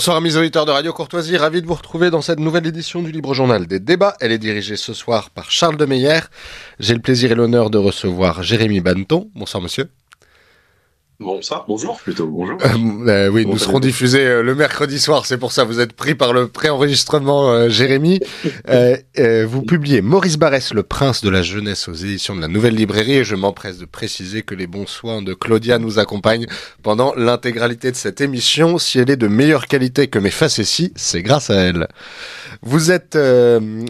Bonsoir amis auditeurs de Radio Courtoisie, ravi de vous retrouver dans cette nouvelle édition du Libre Journal des débats. Elle est dirigée ce soir par Charles de Meyer. J'ai le plaisir et l'honneur de recevoir Jérémy Banton. Bonsoir monsieur. Bonsoir, bonjour plutôt, bonjour. Euh, euh, oui, nous serons diffusés euh, le mercredi soir, c'est pour ça vous êtes pris par le préenregistrement, Jérémy. vous publiez Maurice Barrès, le prince de la jeunesse aux éditions de la Nouvelle Librairie, et je m'empresse de préciser que les bons soins de Claudia nous accompagnent pendant l'intégralité de cette émission. Si elle est de meilleure qualité que mes facéties, c'est grâce à elle. Vous êtes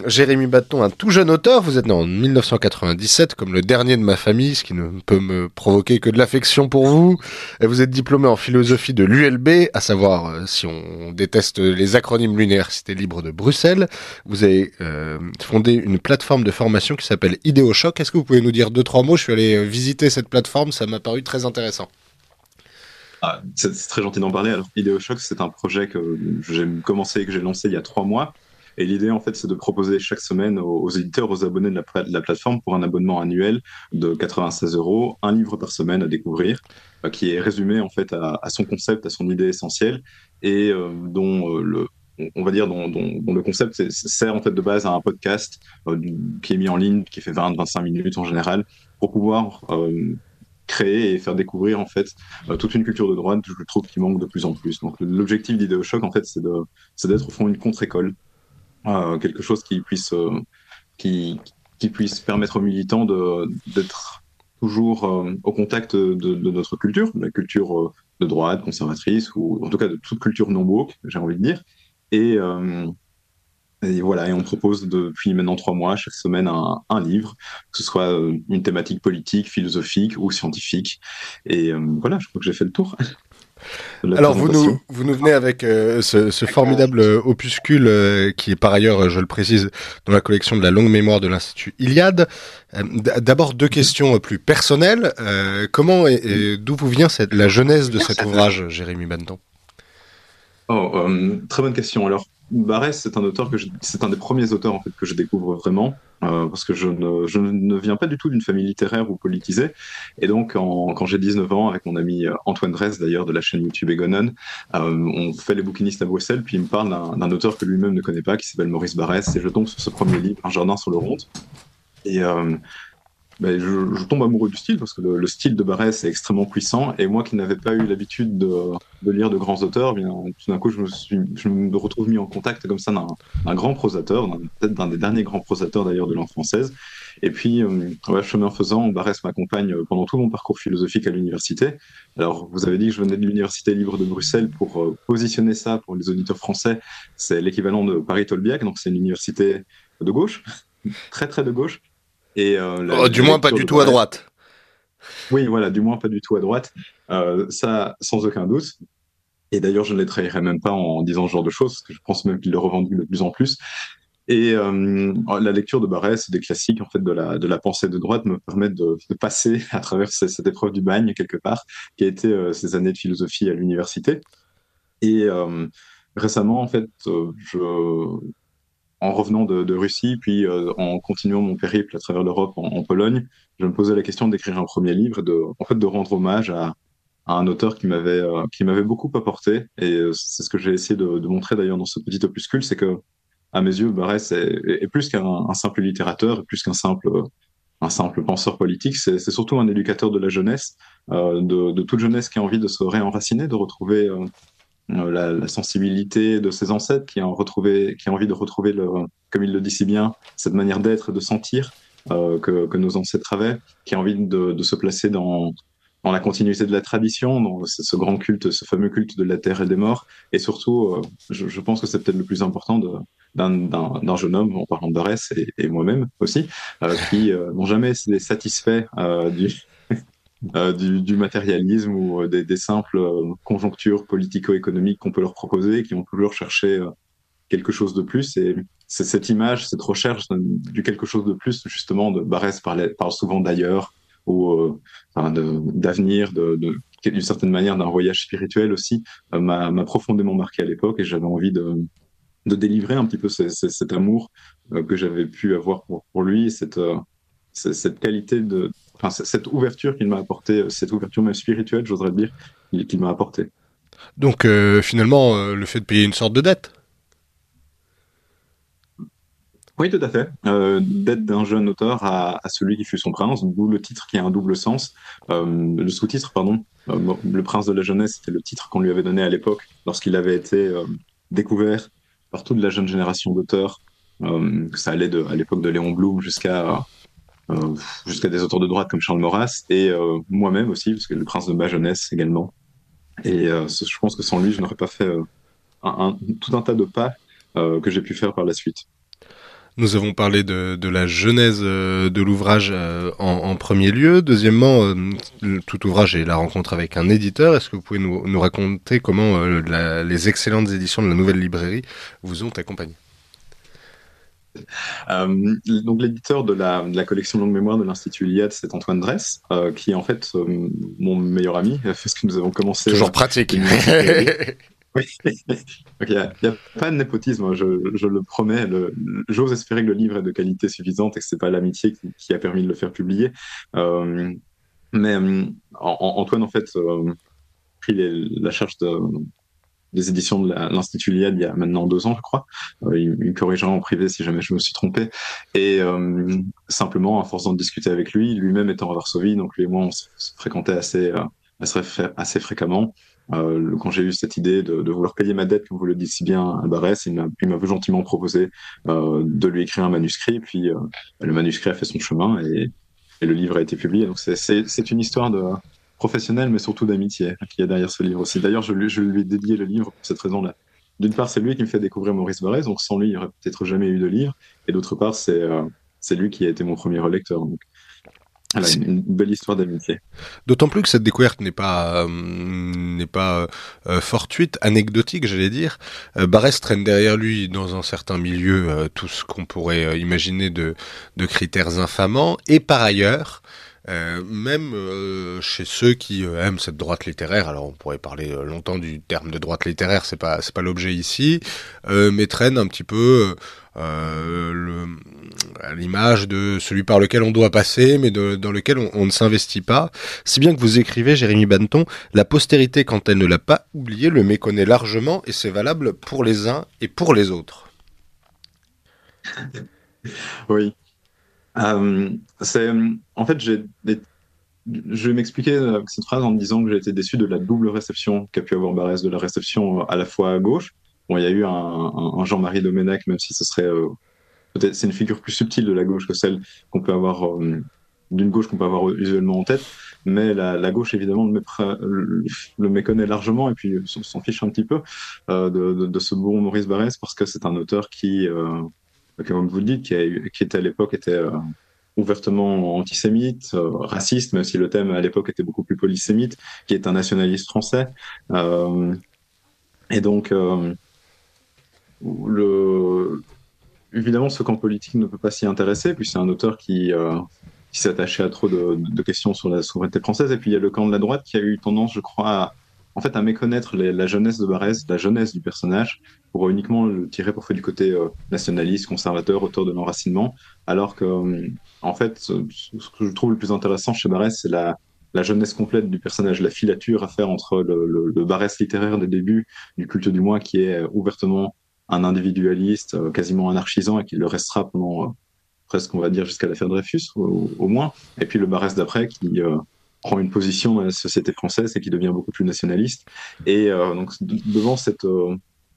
Jérémy Baton, un tout jeune auteur, vous êtes né en 1997 comme le dernier de ma famille, ce qui ne peut me provoquer que de l'affection pour vous. Vous êtes diplômé en philosophie de l'ULB, à savoir, euh, si on déteste les acronymes, l'Université libre de Bruxelles. Vous avez euh, fondé une plateforme de formation qui s'appelle IdeoShock. Est-ce que vous pouvez nous dire deux, trois mots? Je suis allé euh, visiter cette plateforme, ça m'a paru très intéressant. Ah, c'est très gentil d'en parler. Alors, IdeoShock, c'est un projet que j'ai commencé et que j'ai lancé il y a trois mois. Et l'idée, en fait, c'est de proposer chaque semaine aux, éditeurs, aux abonnés de la, plateforme, pour un abonnement annuel de 96 euros, un livre par semaine à découvrir, euh, qui est résumé, en fait, à, son concept, à son idée essentielle, et euh, dont euh, le on va dire dont, le concept sert en fait de base à un podcast qui est mis en ligne, qui fait 20-25 minutes en général, pour pouvoir créer et faire découvrir en fait toute une culture de droite, je trouve qui manque de plus en plus. Donc l'objectif d'IdeoShock en fait c'est d'être au fond une contre-école quelque chose qui puisse, euh, qui, qui, puisse permettre aux militants d'être toujours euh, au contact de, notre culture, de la culture euh, de droite, conservatrice, ou en tout cas de toute culture non woke, j'ai envie de dire. Et, voilà, et on propose depuis maintenant trois mois, chaque semaine, un, livre, que ce soit une thématique politique, philosophique ou scientifique. Et voilà, je crois que j'ai fait le tour. Alors vous nous, vous nous venez avec euh, ce, ce, formidable euh, opuscule euh, qui est par ailleurs, je le précise, dans la collection de la longue mémoire de l'Institut Iliade. D'abord deux questions plus personnelles. comment et, d'où vous vient cette, la genèse de cet ouvrage, Jérémy Benton? Oh, Très bonne question. Alors Barès, c'est un auteur que c'est un des premiers auteurs en fait que je découvre vraiment euh, parce que je ne, je ne, viens pas du tout d'une famille littéraire ou politisée. Et donc quand j'ai 19 ans avec mon ami euh, Antoine Dress d'ailleurs de la chaîne YouTube Egonon, euh, on fait les bouquinistes à Bruxelles puis il me parle d'un auteur que lui-même ne connaît pas qui s'appelle Maurice Barès et je tombe sur ce premier livre Un jardin sur le ronde et euh, ben, je, tombe amoureux du style parce que le, style de Barès est extrêmement puissant et moi qui n'avais pas eu l'habitude de, de, lire de grands auteurs, bien tout d'un coup je me, suis, je me retrouve mis en contact comme ça d'un grand prosateur, peut-être d'un des derniers grands prosateurs d'ailleurs de langue française. Et puis, euh, chemin faisant, Barès m'accompagne pendant tout mon parcours philosophique à l'université. Alors, vous avez dit que je venais de l'université libre de Bruxelles pour euh, positionner ça pour les auditeurs français. C'est l'équivalent de Paris-Tolbiac, donc c'est une université de gauche, très très de gauche. Et, euh, oh, du moins pas du tout à droite. Oui, voilà, du moins pas du tout à droite. Euh, ça, sans aucun doute. Et d'ailleurs, je ne les trahirai même pas en disant ce genre de choses, parce que je pense même qu'il le revendique de plus en plus. Et euh, la lecture de Barès, des classiques en fait de la, de la pensée de droite, me permet de, de passer à travers cette, épreuve du bagne quelque part, qui a été ces années de philosophie à l'université. Et récemment, en fait, je, en revenant de, Russie, puis euh, en continuant mon périple à travers l'Europe en, Pologne, je me posais la question d'écrire un premier livre et de, en fait, de rendre hommage à, un auteur qui m'avait euh, qui m'avait beaucoup apporté. Et euh, c'est ce que j'ai essayé de, montrer d'ailleurs dans ce petit opuscule, c'est que à mes yeux, Barès est, plus qu'un simple littérateur, plus qu'un simple un simple penseur politique, c'est surtout un éducateur de la jeunesse, de, toute jeunesse qui a envie de se réenraciner, de retrouver la, sensibilité de ses ancêtres, qui a, retrouvé, qui a envie de retrouver, le, comme il le dit si bien, cette manière d'être et de sentir euh, que, que, nos ancêtres avaient, qui a envie de, de se placer dans, dans la continuité de la tradition, dans ce, grand culte, ce fameux culte de la terre et des morts. Et surtout, euh, je, je, pense que c'est peut-être le plus important d'un jeune homme, en parlant de Barès et, et moi-même aussi, euh, qui euh, n'ont jamais été satisfaits du, euh, du, matérialisme ou euh, des, simples euh, conjonctures politico-économiques qu'on peut leur proposer, qui ont toujours cherché quelque chose de plus. Et cette image, cette recherche du quelque chose de plus, justement, de Barès parle, souvent d'ailleurs ou d'avenir, de, d'une certaine manière d'un voyage spirituel aussi, m'a profondément marqué à l'époque et j'avais envie de, de délivrer un petit peu cet amour que j'avais pu avoir pour, pour lui, cette, cette qualité de, enfin, cette ouverture qu'il m'a apporté, cette ouverture même spirituelle, j'oserais dire, qu'il m'a apporté. Donc finalement, le fait de payer une sorte de dette Oui, tout à fait. Euh, D'être d'un jeune auteur à, celui qui fut son prince, d'où le titre qui a un double sens. Euh, le sous-titre, pardon. Euh, le prince de la jeunesse, c'était le titre qu'on lui avait donné à l'époque, lorsqu'il avait été euh, découvert par toute la jeune génération d'auteurs. ça allait de, à l'époque de Léon Blum jusqu'à jusqu'à des auteurs de droite comme Charles Maurras, et moi-même aussi, parce que le prince de ma jeunesse également. Et je pense que sans lui, je n'aurais pas fait tout un tas de pas que j'ai pu faire par la suite. Nous avons parlé de, la genèse euh, de l'ouvrage euh, en, premier lieu. Deuxièmement, euh, tout ouvrage est la rencontre avec un éditeur. Est-ce que vous pouvez nous, raconter comment les excellentes éditions de la Nouvelle Librairie vous ont accompagné? Euh, donc l'éditeur de la, de la, collection longue mémoire de l'Institut Iliade, c'est Antoine Dress, euh, qui est en fait mon meilleur ami, parce que nous avons commencé... Toujours pratique Oui, il n'y a, pas de népotisme, hein, je, le promets. J'ose espérer que le livre est de qualité suffisante et que ce n'est pas l'amitié qui, a permis de le faire publier. Euh, mais euh, Antoine, en fait, euh, pris la charge des éditions de l'Institut Liad il y a maintenant deux ans, je crois. il, me corrigera en privé si jamais je me suis trompé. Et simplement, à force d'en discuter avec lui, lui-même étant à Varsovie, donc lui et moi, on se, fréquentait assez, assez fréquemment. Euh, quand j'ai eu cette idée de, vouloir payer ma dette, comme vous le dites si bien à Barès, il m'a gentiment proposé euh, de lui écrire un manuscrit, puis euh, le manuscrit a fait son chemin et, et le livre a été publié. Donc c'est une histoire de professionnelle, mais surtout d'amitié qui y a derrière ce livre aussi. D'ailleurs, je, lui ai dédié le livre pour cette raison-là. D'une part, c'est lui qui me fait découvrir Maurice Barès, donc sans lui, il n'y aurait peut-être jamais eu de livre. Et d'autre part, c'est euh, lui qui a été mon premier lecteur. Donc une belle histoire d'amitié. D'autant plus que cette découverte n'est pas euh, n'est pas euh, fortuite, anecdotique, j'allais dire. Euh, traîne derrière lui dans un certain milieu euh, tout ce qu'on pourrait imaginer de de critères infamants et par ailleurs même chez ceux qui aiment cette droite littéraire, alors on pourrait parler longtemps du terme de droite littéraire, c'est pas c'est pas l'objet ici, mais traîne un petit peu euh, l'image de celui par lequel on doit passer, mais dans lequel on, ne s'investit pas. Si bien que vous écrivez, Jérémy Banton, la postérité, quand elle ne l'a pas oublié, le méconnaît largement, et c'est valable pour les uns et pour les autres. oui. Euh, c'est, en fait, je vais m'expliquer cette phrase en disant que j'ai été déçu de la double réception qu'a pu avoir Barès, de la réception à la fois à gauche, Bon, il y a eu un, Jean-Marie Domenech, même si ce serait euh, peut-être c'est une figure plus subtile de la gauche que celle qu'on peut avoir euh, d'une gauche qu'on peut avoir visuellement en tête, mais la, gauche évidemment le, méconnaît largement et puis s'en fiche un petit peu euh, de, ce bon Maurice Barrès parce que c'est un auteur qui, comme vous le dites, qui, était à l'époque était ouvertement antisémite, raciste, même si le thème à l'époque était beaucoup plus polysémite, qui est un nationaliste français. et donc, le... Évidemment, ce camp politique ne peut pas s'y intéresser, puis c'est un auteur qui, euh, qui attaché à trop de, de, questions sur la souveraineté française. Et puis il y a le camp de la droite qui a eu tendance, je crois, à, en fait, à méconnaître la jeunesse de Barès, la jeunesse du personnage, pour uniquement le tirer pour faire du côté euh, nationaliste, conservateur, auteur de l'enracinement, alors que, euh, en fait, ce, que je trouve le plus intéressant chez Barès, c'est la, la jeunesse complète du personnage, la filature à faire entre le, le, Barès littéraire des débuts du culte du moi, qui est ouvertement un individualiste euh, quasiment anarchisant et qui le restera pendant presque, on va dire, jusqu'à l'affaire Dreyfus, au, moins. Et puis le Barès d'après qui prend une position dans la société française et qui devient beaucoup plus nationaliste. Et donc, devant cette,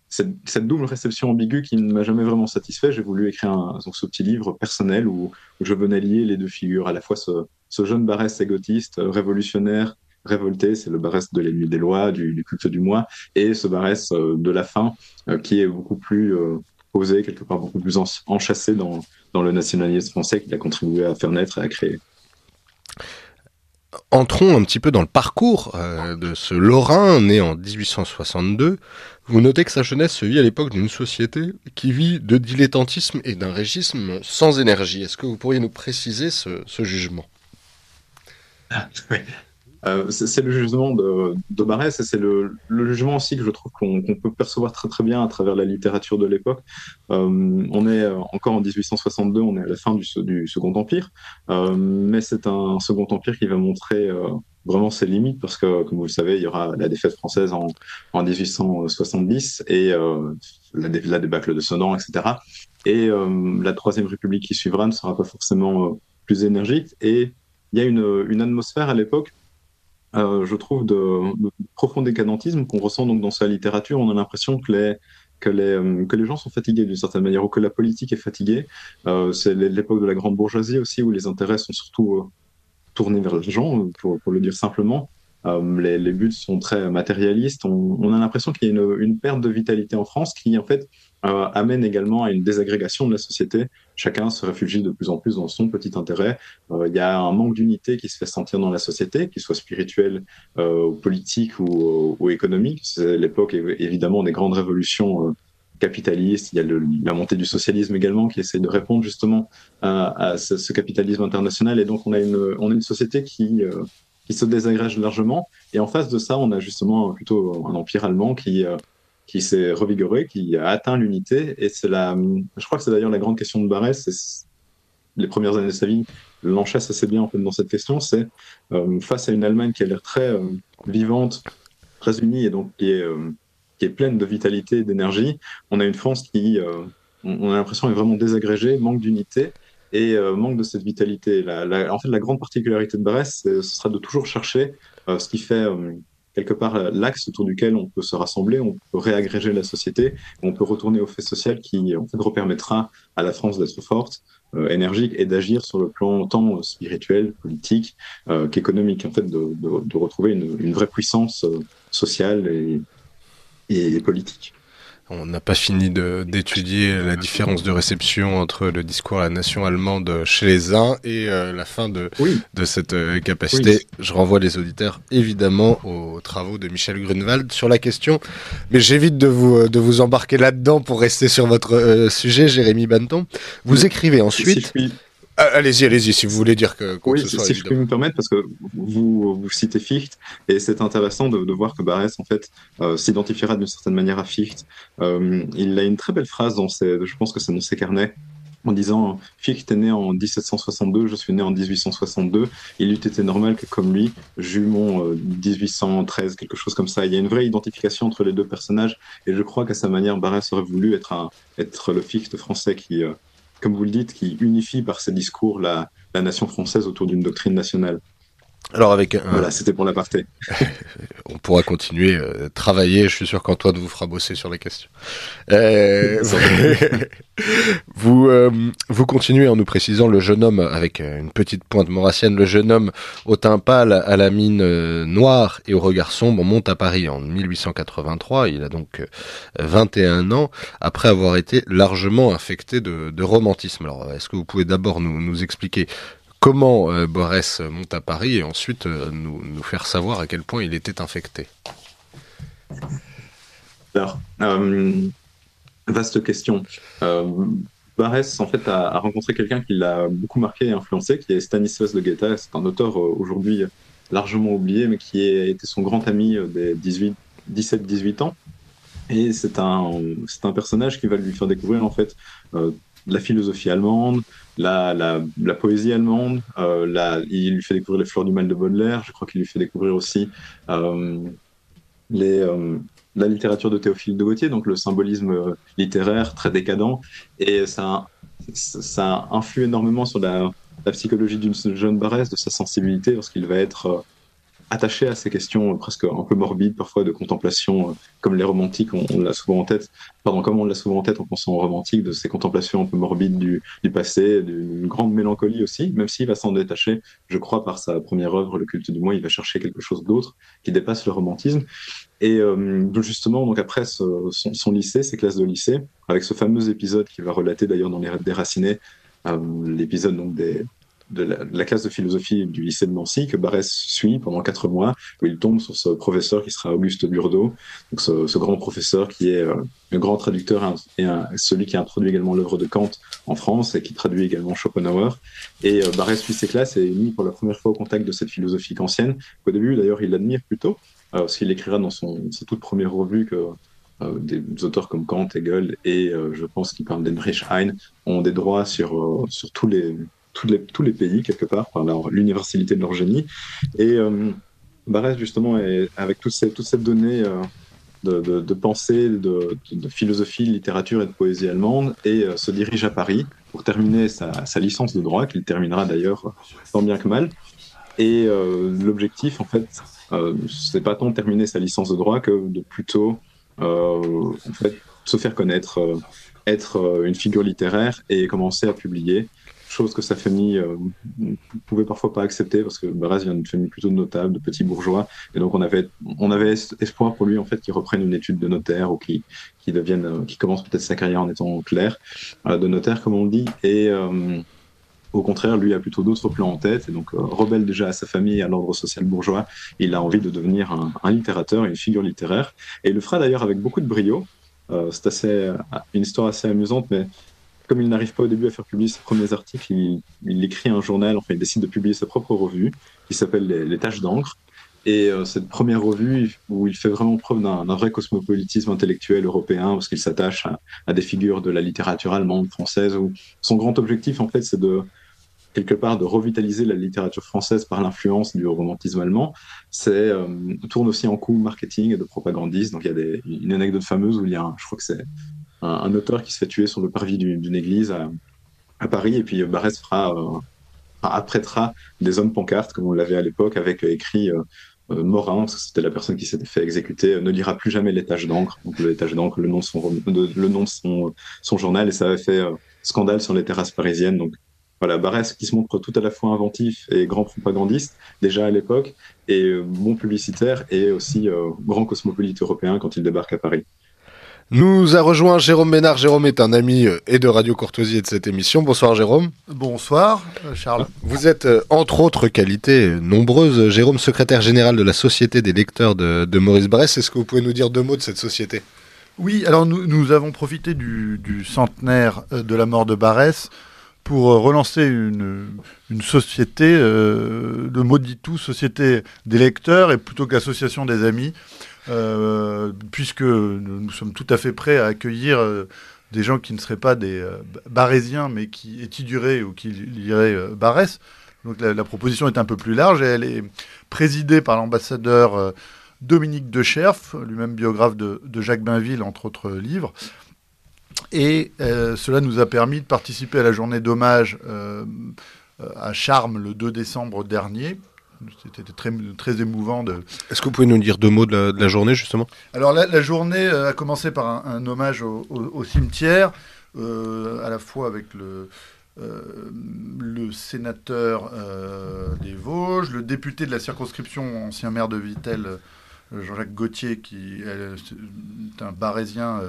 cette, double réception ambiguë qui ne m'a jamais vraiment satisfait, j'ai voulu écrire donc, ce petit livre personnel où, je venais lier les deux figures, à la fois ce, jeune Barès égotiste, révolutionnaire, révolté, c'est le Barès de l'ennemi des lois, du, culte du moi, et ce Barès euh, de la fin, euh, qui est beaucoup plus euh, posé, quelque part beaucoup plus enchâssé dans le nationalisme français qu'il a contribué à faire naître et à créer. Entrons un petit peu dans le parcours de ce Lorrain né en 1862. Vous notez que sa jeunesse se vit à l'époque d'une société qui vit de dilettantisme et d'un régisme sans énergie. Est-ce que vous pourriez nous préciser ce, ce jugement? Ah, oui. Euh, c'est le jugement de, de et c'est le, jugement aussi que je trouve qu'on peut percevoir très très bien à travers la littérature de l'époque. Euh, on est euh, encore en 1862, on est à la fin du, Second Empire, mais c'est un Second Empire qui va montrer vraiment ses limites parce que, comme vous le savez, il y aura la défaite française en, en 1870 et la, débâcle de Sedan, etc. Et la Troisième République qui suivra ne sera pas forcément plus énergique. Et il y a une atmosphère à l'époque, euh, je trouve, de, profond décadentisme qu'on ressent donc dans sa littérature. On a l'impression que les, que les, euh, que les gens sont fatigués d'une certaine manière ou que la politique est fatiguée. Euh, c'est l'époque de la grande bourgeoisie aussi où les intérêts sont surtout tournés vers l'argent, pour, pour, le dire simplement. Euh, les, buts sont très matérialistes. On, a l'impression qu'il y a une, perte de vitalité en France qui, en fait, euh, amène également à une désagrégation de la société. Chacun se réfugie de plus en plus dans son petit intérêt. Euh, il y a un manque d'unité qui se fait sentir dans la société, qu'il soit spirituel, politique ou, économique. C'est l'époque évidemment des grandes révolutions capitaliste, il y a la montée du socialisme également qui essaie de répondre justement à, ce, capitalisme international. Et donc on a une, on a une société qui, qui se désagrège largement. Et en face de ça, on a justement plutôt un empire allemand qui, euh, qui s'est revigoré, qui a atteint l'unité. Et c'est la, je crois que c'est d'ailleurs la grande question de Barès. Les premières années de sa vie l'enchasse assez bien en fait dans cette question. C'est euh, face à une Allemagne qui a l'air très euh, vivante, très unie et donc qui est qui est pleine de vitalité, d'énergie. On a une France qui, on a l'impression, est vraiment désagrégée, manque d'unité et euh, manque de cette vitalité. En fait, la grande particularité de Brest, ce sera de toujours chercher euh, ce qui fait quelque part l'axe autour duquel on peut se rassembler, on peut réagréger la société, on peut retourner au fait social qui en fait repermettra à la France d'être forte, euh, énergique et d'agir sur le plan tant spirituel, politique euh, qu'économique, en fait, de, retrouver une, vraie puissance sociale et politique. On n'a pas fini d'étudier la différence de réception entre le discours à la nation allemande chez les uns et euh, la fin de, oui. de cette euh, capacité. Oui. Je renvoie les auditeurs évidemment aux travaux de Michel Grunewald sur la question, mais j'évite de vous, de vous embarquer là-dedans pour rester sur votre euh, sujet, Jérémy Banton. Vous écrivez ensuite. Si allez-y, allez-y, si vous voulez dire que. Oui, si, si je peux me permettre, parce que vous, vous citez Fichte, et c'est intéressant de, de, voir que Barès, en fait, euh, s'identifiera d'une certaine manière à Fichte. Euh, il a une très belle phrase dans ses, je pense que c'est dans ses carnets, en disant Fichte est né en 1762, je suis né en 1862. Il eût été normal que, comme lui, j'eus mon euh, 1813, quelque chose comme ça. Il y a une vraie identification entre les deux personnages, et je crois qu'à sa manière, Barès aurait voulu être, un, être le Fichte français qui euh, comme vous le dites, qui unifie par ses discours la, nation française autour d'une doctrine nationale. Alors avec un... voilà, c'était pour l'aparté. On pourra continuer euh, travailler. Je suis sûr qu'Antoine vous fera bosser sur les questions. Euh, vous euh, vous continuez en nous précisant le jeune homme avec une petite pointe maurassienne, le jeune homme au teint pâle, à la mine euh, noire et au regard sombre monte à Paris en 1883. Il a donc 21 ans après avoir été largement infecté de, de romantisme. Alors est-ce que vous pouvez d'abord nous, nous expliquer comment euh, Borès monte à Paris et ensuite euh, nous, faire savoir à quel point il était infecté. Alors, euh, vaste question. Barès, en fait, a, rencontré quelqu'un qui l'a beaucoup marqué et influencé, qui est Stanislas de Guetta. C'est un auteur aujourd'hui largement oublié, mais qui a été son grand ami des 17-18 ans. Et c'est un, c'est un personnage qui va lui faire découvrir, en fait, la philosophie allemande, la, la, poésie allemande, euh, il lui fait découvrir les fleurs du mal de Baudelaire, je crois qu'il lui fait découvrir aussi euh, euh, la littérature de Théophile de Gautier, donc le symbolisme littéraire très décadent, et ça, ça influe énormément sur la, la psychologie d'une jeune Barès, de sa sensibilité, lorsqu'il va être attaché à ces questions presque un peu morbides parfois de contemplation, euh, comme les romantiques, on, l'a souvent en tête, pardon, comme on l'a souvent en tête en pensant aux romantiques, de ces contemplations un peu morbides du, passé, d'une grande mélancolie aussi, même s'il va s'en détacher, je crois, par sa première œuvre, Le culte du moi, il va chercher quelque chose d'autre qui dépasse le romantisme. Et euh, justement, donc après son, lycée, ses classes de lycée, avec ce fameux épisode qui va relater d'ailleurs dans les Déracinés, euh, l'épisode donc des, de la, classe de philosophie du lycée de Nancy que Barès suit pendant quatre mois, où il tombe sur ce professeur qui sera Auguste Burdeau, donc ce, grand professeur qui est euh, un grand traducteur et celui qui a introduit également l'œuvre de Kant en France et qui traduit également Schopenhauer. Et euh, Barès suit ses classes et est mis pour la première fois au contact de cette philosophie kantienne. Au début, d'ailleurs, il l'admire plutôt, euh, parce qu'il écrira dans son, sa toute première revue que euh, des auteurs comme Kant, Hegel et euh, je pense qu'il parle d'Heinrich Heine ont des droits sur, euh, sur tous les tous les, tous les pays, quelque part, par l'universalité de leur génie. Et euh, Barès, justement, est, avec toutes ces, toutes ces données de, de, pensée, de, de, philosophie, de littérature et de poésie allemande, et se dirige à Paris pour terminer sa, licence de droit, qu'il terminera d'ailleurs tant bien que mal. Et l'objectif, en fait, c'est pas tant de terminer sa licence de droit que de plutôt en fait, se faire connaître, être une figure littéraire et commencer à publier chose que sa famille euh, pouvait parfois pas accepter parce que Barès vient d'une famille plutôt de notables, de petits bourgeois, et donc on avait on avait espoir pour lui en fait qu'il reprenne une étude de notaire ou qu'il qui devienne euh, commence peut-être sa carrière en étant clair euh, de notaire comme on dit. Et au contraire, lui a plutôt d'autres plans en tête, et donc rebelle déjà à sa famille et à l'ordre social bourgeois, il a envie de devenir un, un littérateur, une figure littéraire, et il le fera d'ailleurs avec beaucoup de brio. c'est assez une histoire assez amusante, mais comme il n'arrive pas au début à faire publier ses premiers articles, il, écrit un journal, enfin il décide de publier sa propre revue qui s'appelle les, Tâches d'encre. Et euh, cette première revue où il fait vraiment preuve d'un vrai cosmopolitisme intellectuel européen, parce qu'il s'attache à, des figures de la littérature allemande, française, où son grand objectif en fait c'est de quelque part de revitaliser la littérature française par l'influence du romantisme allemand, c'est euh, tourne aussi en coup marketing et de propagandisme. Donc il y a une anecdote fameuse où il y a, je crois que c'est un, auteur qui se fait tuer sur le parvis d'une église à, Paris, et puis Barès fera, euh, apprêtera des hommes pancartes, comme on l'avait à l'époque, avec écrit euh, euh, Morin, c'était la personne qui s'était fait exécuter, ne lira plus jamais tâches d'encre. Donc tâches d'encre, le nom de son, journal, et ça avait fait scandale sur les terrasses parisiennes. Donc voilà, Barès qui se montre tout à la fois inventif et grand propagandiste déjà à l'époque, et bon publicitaire et aussi grand cosmopolite européen quand il débarque à Paris. Nous a rejoint Jérôme Ménard. Jérôme est un ami euh, et de Radio Courtoisie et de cette émission. Bonsoir Jérôme. Bonsoir euh, Charles. Vous êtes, euh, entre autres qualités nombreuses, Jérôme, secrétaire général de la Société des lecteurs de, Maurice Barrès. Est-ce que vous pouvez nous dire deux mots de cette société? Oui, alors nous, avons profité du, centenaire de la mort de Barrès pour relancer une, société, le mot dit tout, société des lecteurs et plutôt qu'association des amis. Euh, puisque nous sommes tout à fait prêts à accueillir euh, des gens qui ne seraient pas des euh, barésiens, mais qui étudieraient ou qui liraient Barès. Donc la, proposition est un peu plus large et elle est présidée par l'ambassadeur Dominique de Cherf, lui-même biographe de, Jacques Bainville, entre autres livres. Et cela nous a permis de participer à la journée d'hommage à Charmes le 2 décembre dernier, c'était très, très émouvant. De... Est-ce que vous pouvez nous dire deux mots de la, journée, justement? Alors, la, journée euh, a commencé par un, hommage au, cimetière, euh, à la fois avec le, euh, le sénateur des Vosges, le député de la circonscription, ancien maire de Vittel, Jean-Jacques Gauthier, qui est un barésien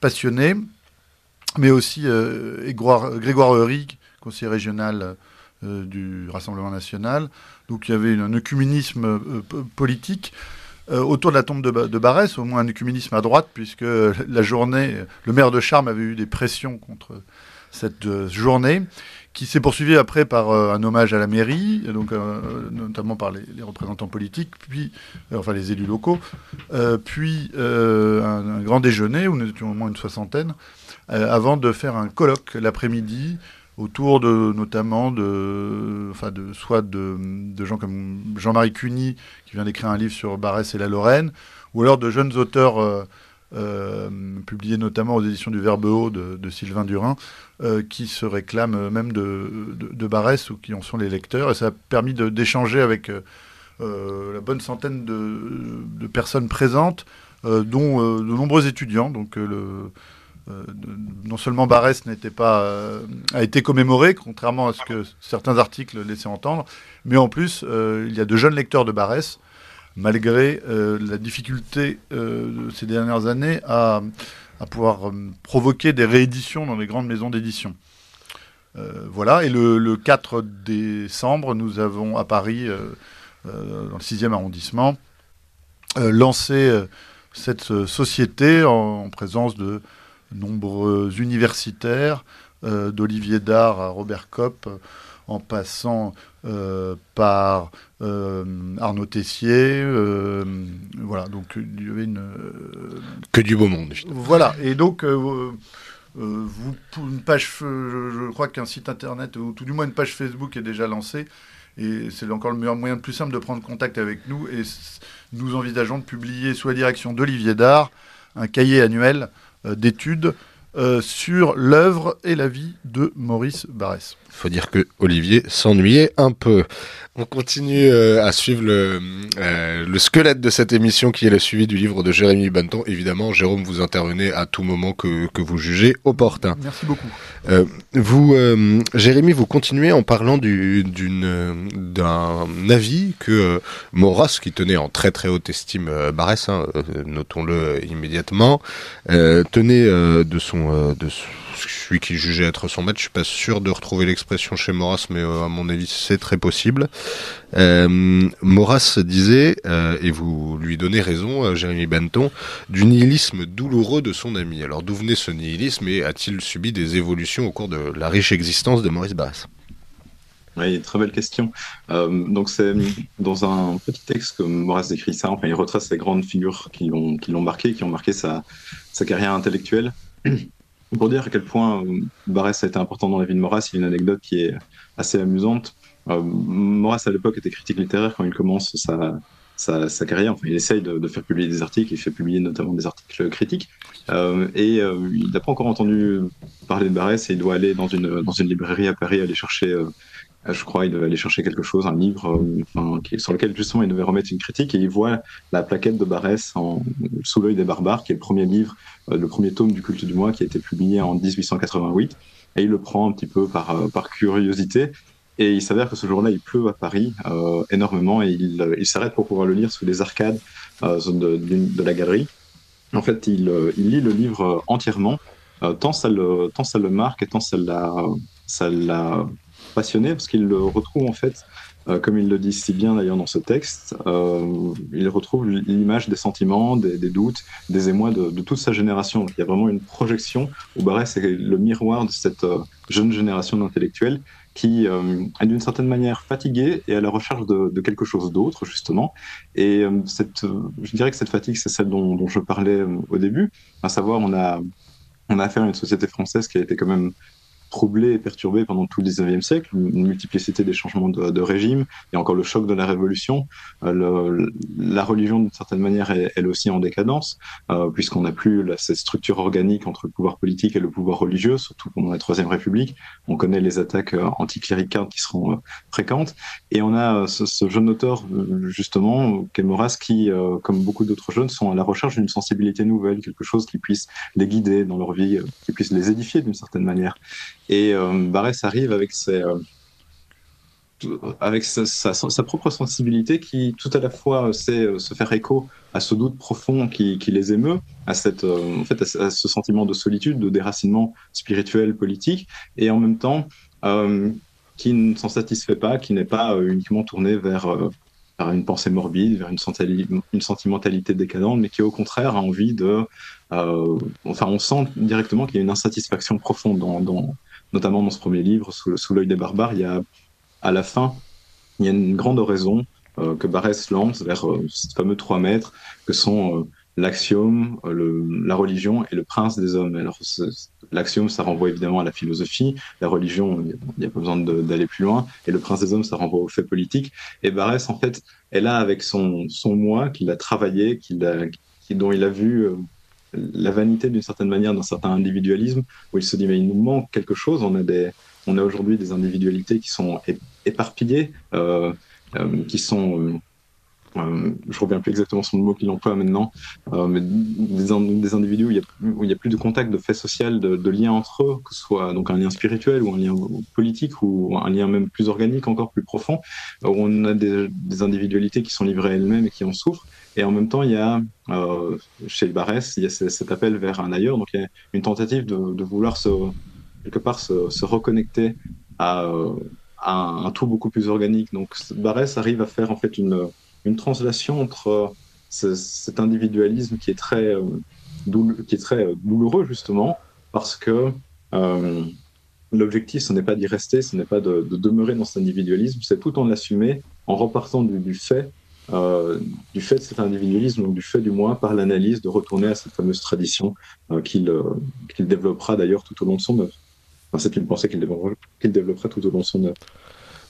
passionné, mais aussi Grégoire, Grégoire conseiller régional du Rassemblement national, donc il y avait un œcuménisme euh, politique. Euh, autour de la tombe de, Barès, au moins un œcuménisme à droite, puisque la journée, le maire de Charmes avait eu des pressions contre cette euh, journée, qui s'est poursuivie après par un hommage à la mairie, donc notamment par les, représentants politiques, puis enfin les élus locaux, puis un, grand déjeuner où nous étions au moins une soixantaine, avant de faire un colloque l'après-midi autour de notamment de, enfin de soit de, de gens comme Jean-Marie Cuny qui vient d'écrire un livre sur Barès et la Lorraine, ou alors de jeunes auteurs euh, euh, publiés notamment aux éditions du Verbe Haut de, Sylvain Durin, euh, qui se réclament même de, de, Barès ou qui en sont les lecteurs, et ça a permis d'échanger avec la bonne centaine de, personnes présentes, dont de nombreux étudiants, donc le euh, non seulement Barès n'était pas, euh, a été commémoré, contrairement à ce que certains articles laissaient entendre, mais en plus, euh, il y a de jeunes lecteurs de Barès, malgré la difficulté de ces dernières années à, pouvoir provoquer des rééditions dans les grandes maisons d'édition. voilà, et le, 4 décembre, nous avons à Paris, dans le 6e arrondissement, lancé cette société en présence de nombreux universitaires, euh, d'Olivier Dard à Robert Kopp, en passant euh, par euh, Arnaud Tessier. voilà, donc il y avait une. que du beau monde. Voilà, et donc. vous, une page, je, crois qu'un site internet, ou tout du moins une page Facebook est déjà lancée, Et c'est encore le meilleur moyen le plus simple de prendre contact avec nous. Et nous envisageons de publier sous la direction d'Olivier Dard un cahier annuel d'études sur l'œuvre et la vie de Maurice Barrès. Il faut dire que Olivier s'ennuyait un peu. On continue euh, à suivre le, euh, le, squelette de cette émission qui est le suivi du livre de Jérémy Banton. Évidemment, Jérôme, vous intervenez à tout moment que, que vous jugez opportun. Merci beaucoup. Euh, vous, euh, Jérémy, vous continuez en parlant d'une d'un avis que Maurras, qui tenait en très très haute estime Barès, hein, notons-le immédiatement, tenait de son de celui qui jugeait être son maître. Je suis pas sûr de retrouver l'expression chez Maurras, mais euh, à mon avis c'est très possible. Euh, Maurras disait, euh, et vous lui donnez raison, euh, Jérémy Benton, du nihilisme douloureux de son ami. Alors d'où venait ce nihilisme et a-t-il subi des évolutions au cours de la riche existence de Maurice Barrès oui, très belle question. Euh, donc c'est dans un petit texte que Maurras décrit ça. Enfin, il retrace les grandes figures qui l'ont qui l'ont marqué, qui ont marqué sa sa carrière intellectuelle. Pour dire à quel point euh, Barès a été important dans la vie de Maurras, il y a une anecdote qui est assez amusante. Euh, à l'époque, était critique littéraire quand il commence sa, sa, sa carrière. Enfin, il essaye de, de, faire publier des articles, il fait publier notamment des articles critiques. Euh, et euh, il n'a pas encore entendu parler de Barès et il doit aller dans une, dans une librairie à Paris aller chercher je crois, il devait aller chercher quelque chose, un livre, euh, sur lequel justement il devait remettre une critique, et il voit la plaquette de Barès en, sous l'œil des barbares, qui est le premier livre, euh, le premier tome du culte du mois, qui a été publié en 1888, et il le prend un petit peu par, euh, par curiosité, et il s'avère que ce jour-là, il pleut à Paris euh, énormément, et il, il s'arrête pour pouvoir le lire sous les arcades euh, de, la galerie. En fait, il, il lit le livre entièrement, tant ça le, tant ça le marque et tant ça l'a, ça l'a passionné parce qu'il le retrouve en fait, euh, comme il le dit si bien d'ailleurs dans ce texte, euh, il retrouve l'image des sentiments, des, doutes, des émois de, toute sa génération. Il y a vraiment une projection où Barès est le miroir de cette euh, jeune génération d'intellectuels qui est d'une certaine manière fatiguée et à la recherche de, quelque chose d'autre justement. Et cette, je dirais que cette fatigue, c'est celle dont, dont, je parlais au début, à savoir on a on a affaire à une société française qui a été quand même troublé et perturbé pendant tout le 19e siècle, une multiplicité des changements de, régime, et encore le choc de la Révolution. Euh, la religion, d'une certaine manière, est elle aussi en décadence, euh, puisqu'on n'a plus cette structure organique entre le pouvoir politique et le pouvoir religieux, surtout pendant la Troisième République. On connaît les attaques euh, anticléricales qui seront euh, fréquentes. Et on a ce, jeune auteur, justement, Kemoras, qui, comme beaucoup d'autres jeunes, sont à la recherche d'une sensibilité nouvelle, quelque chose qui puisse les guider dans leur vie, qui puisse les édifier d'une certaine manière. Et euh, Barès arrive avec ses, euh, avec sa, propre sensibilité qui tout à la fois sait se faire écho à ce doute profond qui, les émeut, à, cette, euh, en fait, à, ce sentiment de solitude, de déracinement spirituel, politique, et en même temps euh, qui ne s'en satisfait pas, qui n'est pas uniquement tourné vers, euh, vers une pensée morbide, vers une, sentimentalité décadente, mais qui au contraire a envie de... Euh, enfin, on sent directement qu'il y a une insatisfaction profonde dans, notamment dans ce premier livre, Sous, l'œil des barbares, il y a à la fin, il y a une grande oraison euh, que Barès lance vers euh, ces fameux trois maîtres que sont euh, l'axiome, la religion et le prince des hommes. Alors l'axiome, ça renvoie évidemment à la philosophie, la religion, il n'y a pas besoin d'aller plus loin, et le prince des hommes, ça renvoie aux faits politiques. Et Barès, en fait, est là avec son, son moi, qu'il a travaillé, a, dont il a vu la vanité d'une certaine manière d'un certain individualisme où il se dit mais il nous manque quelque chose on a des on a aujourd'hui des individualités qui sont éparpillées euh, euh, qui sont euh, je reviens plus exactement sur le mot qu'il emploie maintenant, euh, mais des, individus où il, y a, plus de contact, de fait social, de, de lien entre eux, que ce soit donc un lien spirituel ou un lien politique ou un lien même plus organique, encore plus profond, où on a des, individualités qui sont livrées elles-mêmes et qui en souffrent. Et en même temps, il y a euh, chez Barès, il y a cet appel vers un ailleurs, donc il y a une tentative de, vouloir se quelque part se, reconnecter à, un, tout beaucoup plus organique. Donc Barès arrive à faire en fait une une translation entre ce, cet individualisme qui est très, euh, très douloureux justement parce que euh, l'objectif ce n'est pas d'y rester, ce n'est pas de, de, demeurer dans cet individualisme, c'est tout en l'assumer en repartant du, fait euh, du fait de cet individualisme, donc du fait du moins par l'analyse de retourner à cette fameuse tradition euh, qu'il euh, qu développera d'ailleurs tout au long de son œuvre. Enfin, c'est une pensée qu'il développera, développera tout au long de son œuvre.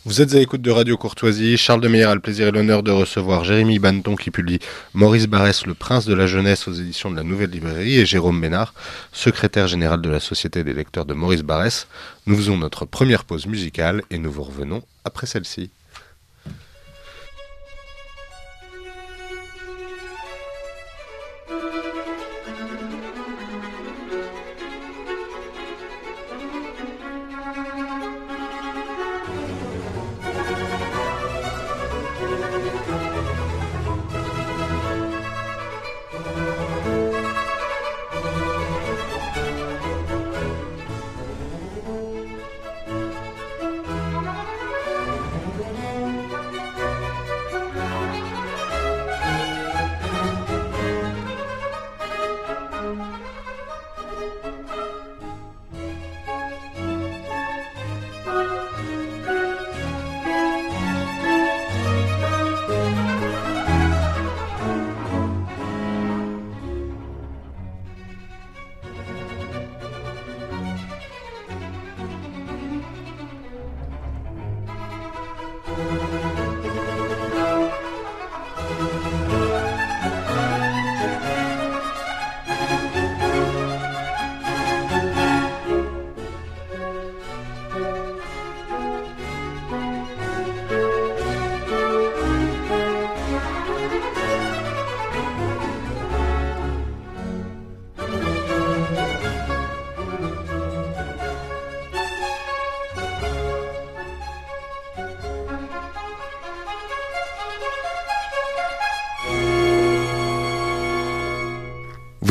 Vous êtes à l'écoute de Radio Courtoisie. Charles de Meyer a le plaisir et l'honneur de recevoir Jérémy Banton qui publie Maurice Barrès, le prince de la jeunesse aux éditions de la Nouvelle Librairie et Jérôme Ménard, secrétaire général de la Société des lecteurs de Maurice Barrès. Nous faisons notre première pause musicale et nous vous revenons après celle-ci.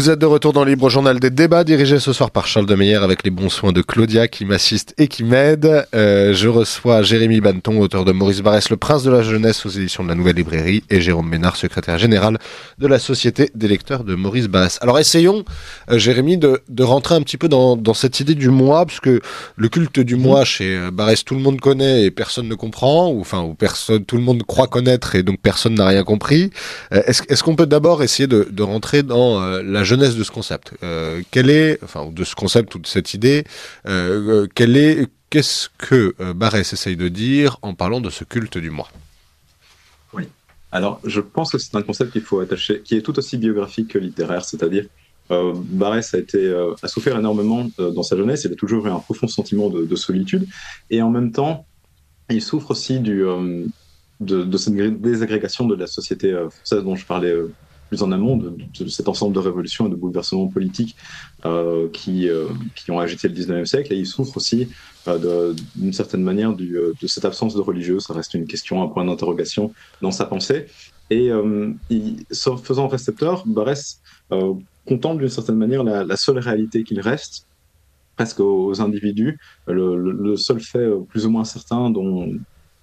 Vous êtes de retour dans le Libre Journal des débats, dirigé ce soir par Charles de Meyer avec les bons soins de Claudia qui m'assiste et qui m'aide. Euh, je reçois Jérémy Banton, auteur de Maurice Barrès, Le Prince de la Jeunesse aux éditions de la Nouvelle Librairie, et Jérôme Ménard, secrétaire général de la Société des lecteurs de Maurice Barrès. Alors essayons, euh, Jérémy, de, de, rentrer un petit peu dans, dans, cette idée du moi, parce que le culte du moi chez euh, Barrès, tout le monde connaît et personne ne comprend, ou enfin, ou personne, tout le monde croit connaître et donc personne n'a rien compris. Euh, est-ce est qu'on peut d'abord essayer de, de, rentrer dans la jeunesse jeunesse de ce concept. Euh, quelle est, enfin, de ce concept ou de cette idée, euh, euh qu'est-ce que euh, Barès essaye de dire en parlant de ce culte du moi? Oui. Alors, je pense que c'est un concept qu'il faut attacher, qui est tout aussi biographique que littéraire, c'est-à-dire euh, Barès a, été, euh, a souffert énormément dans sa jeunesse, il a toujours eu un profond sentiment de, de solitude, et en même temps, il souffre aussi du, de, de, cette désagrégation de la société française dont je parlais plus en amont de, cet ensemble de révolutions et de bouleversements politiques euh, qui, euh, qui ont agité le 19e siècle. Et il souffre aussi euh, d'une certaine manière de cette absence de religieux. Ça reste une question, un point d'interrogation dans sa pensée. Et il, faisant récepteur, Barès contemple d'une certaine manière la, seule réalité qu'il reste, presque aux, individus, le, le, seul fait plus ou moins certain dont,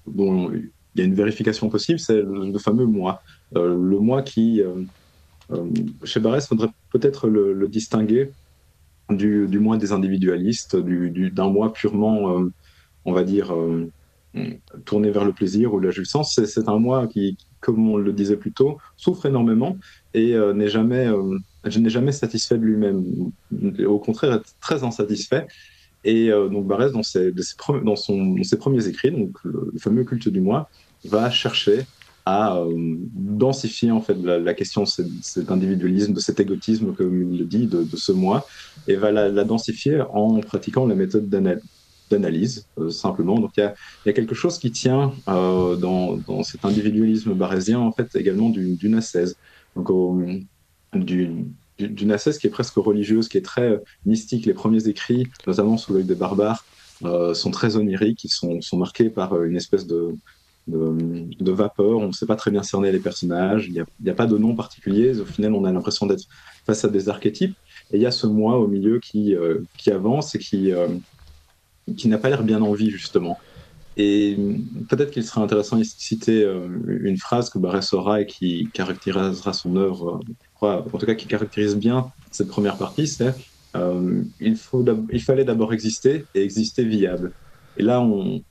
dont il y a une vérification possible, c'est le, fameux moi. Euh, le moi qui, euh, euh, chez Barès, faudrait peut-être le, distinguer du, du moi des individualistes, d'un du, moi purement, on va dire, tourné vers le plaisir ou la jouissance. C'est un moi qui, comme on le disait plus tôt, souffre énormément et n'est jamais, n'est jamais satisfait de lui-même. Au contraire, est très insatisfait. Et donc Barès, dans ses, dans, son, dans ses premiers écrits, donc le, fameux culte du moi, va chercher à euh, densifier en fait la, question de cet individualisme, de cet égotisme, comme il le dit, de, ce moi, et va la, densifier en pratiquant la méthode d'analyse, euh, simplement. Donc il y a, quelque chose qui tient euh, dans, dans, cet individualisme barésien, en fait, également d'une ascèse. Donc d'une ascèse qui est presque religieuse, qui est très mystique. Les premiers écrits, notamment sous l'œil des barbares, sont très oniriques, ils sont, sont marqués par une espèce de, de, vapeur. On ne sait pas très bien cerner les personnages. Il n'y a, pas de nom particulier. Au final, on a l'impression d'être face à des archétypes. Et il y a ce moi au milieu qui, euh, avance et qui, euh, qui n'a pas l'air bien en vie, justement. Et peut-être qu'il serait intéressant de citer euh, une phrase que Barès aura et qui caractérisera son œuvre, en tout cas qui caractérise bien cette première partie, c'est il, il fallait d'abord exister et exister viable. Et là, on,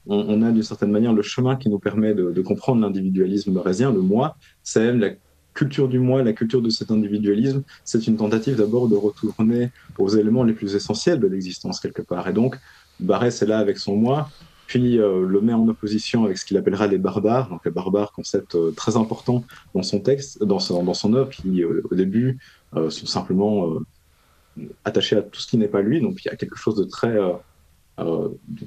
a d'une certaine manière le chemin qui nous permet de, comprendre l'individualisme barésien, le moi, c'est la culture du moi, la culture de cet individualisme, c'est une tentative d'abord de retourner aux éléments les plus essentiels de l'existence quelque part. Et donc, Barès est là avec son moi, puis le met en opposition avec ce qu'il appellera les barbares. Donc les barbares, concept très important dans son texte, dans son, dans son œuvre, qui au début sont simplement attachés à tout ce qui n'est pas lui. Donc il y a quelque chose de très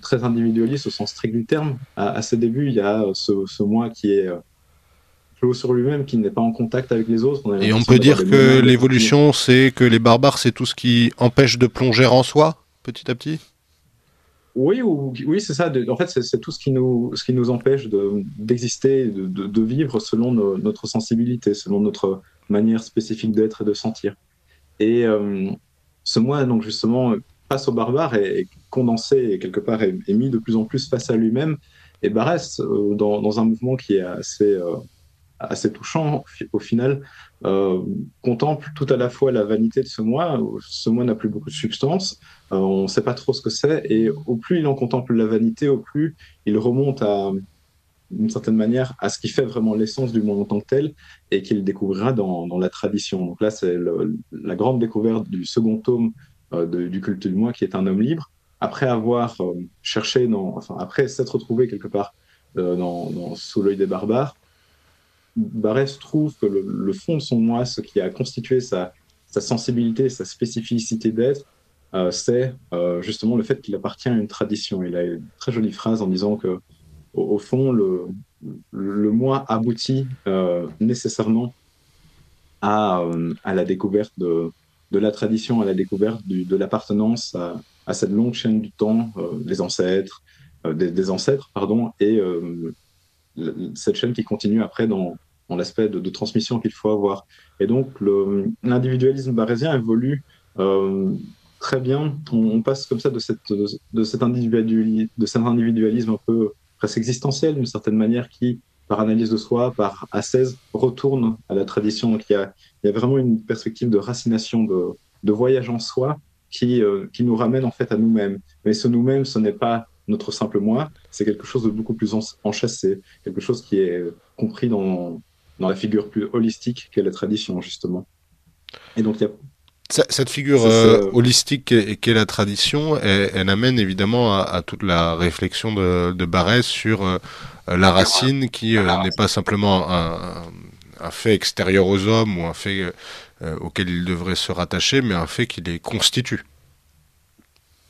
très individualiste au sens strict du terme. À, ses débuts, il y a ce, ce moi qui est clos sur lui-même, qui n'est pas en contact avec les autres. Et on peut dire que l'évolution, c'est que les barbares, c'est tout ce qui empêche de plonger en soi, petit à petit? Oui, oui, c'est ça. En fait, c'est tout ce qui nous, ce qui nous empêche d'exister, de, de, vivre selon notre sensibilité, selon notre manière spécifique d'être et de sentir. Et euh, ce moi, donc justement, face au barbare, est, condensé et quelque part est, mis de plus en plus face à lui-même. Et Barès, euh, dans, un mouvement qui est assez, euh, assez touchant au final, euh, contemple tout à la fois la vanité de ce moi. Ce moi n'a plus beaucoup de substance, on ne sait pas trop ce que c'est, et au plus il en contemple la vanité, au plus il remonte à d'une certaine manière à ce qui fait vraiment l'essence du monde en tant que tel et qu'il découvrira dans, la tradition. Donc là, c'est la grande découverte du second tome euh, du culte du moi qui est un homme libre. Après avoir cherché, dans, enfin après s'être retrouvé quelque part dans, sous l'œil des barbares, Barès trouve que le, fond de son moi, ce qui a constitué sa, sensibilité, sa spécificité d'être, euh, c'est euh, justement le fait qu'il appartient à une tradition. Il a une très jolie phrase en disant que, au, fond, le, moi aboutit euh, nécessairement à, la découverte de, la tradition, à la découverte de l'appartenance à, cette longue chaîne du temps, des ancêtres, des, des, ancêtres, pardon, et cette chaîne qui continue après dans, dans l'aspect de, transmission qu'il faut avoir. Et donc, l'individualisme barésien évolue euh, très bien. On, passe comme ça de, cette, de, cet individualisme, de cet individualisme un peu presque existentiel, d'une certaine manière, qui, par analyse de soi, par ascèse, retourne à la tradition. Donc, il y a, il y a vraiment une perspective de racination, de, de voyage en soi, qui, euh, qui nous ramène en fait à nous-mêmes. Mais ce nous-mêmes, ce n'est pas notre simple moi, c'est quelque chose de beaucoup plus enchâssé, quelque chose qui est compris dans, dans la figure plus holistique qu'est la tradition, justement. Et donc, il y a cette figure euh, holistique qu'est la tradition, elle, amène évidemment à, toute la réflexion de, de Barès sur euh, la racine qui euh, n'est pas simplement un, un, fait extérieur aux hommes ou un fait auquel il devrait se rattacher, mais un fait qui les constitue.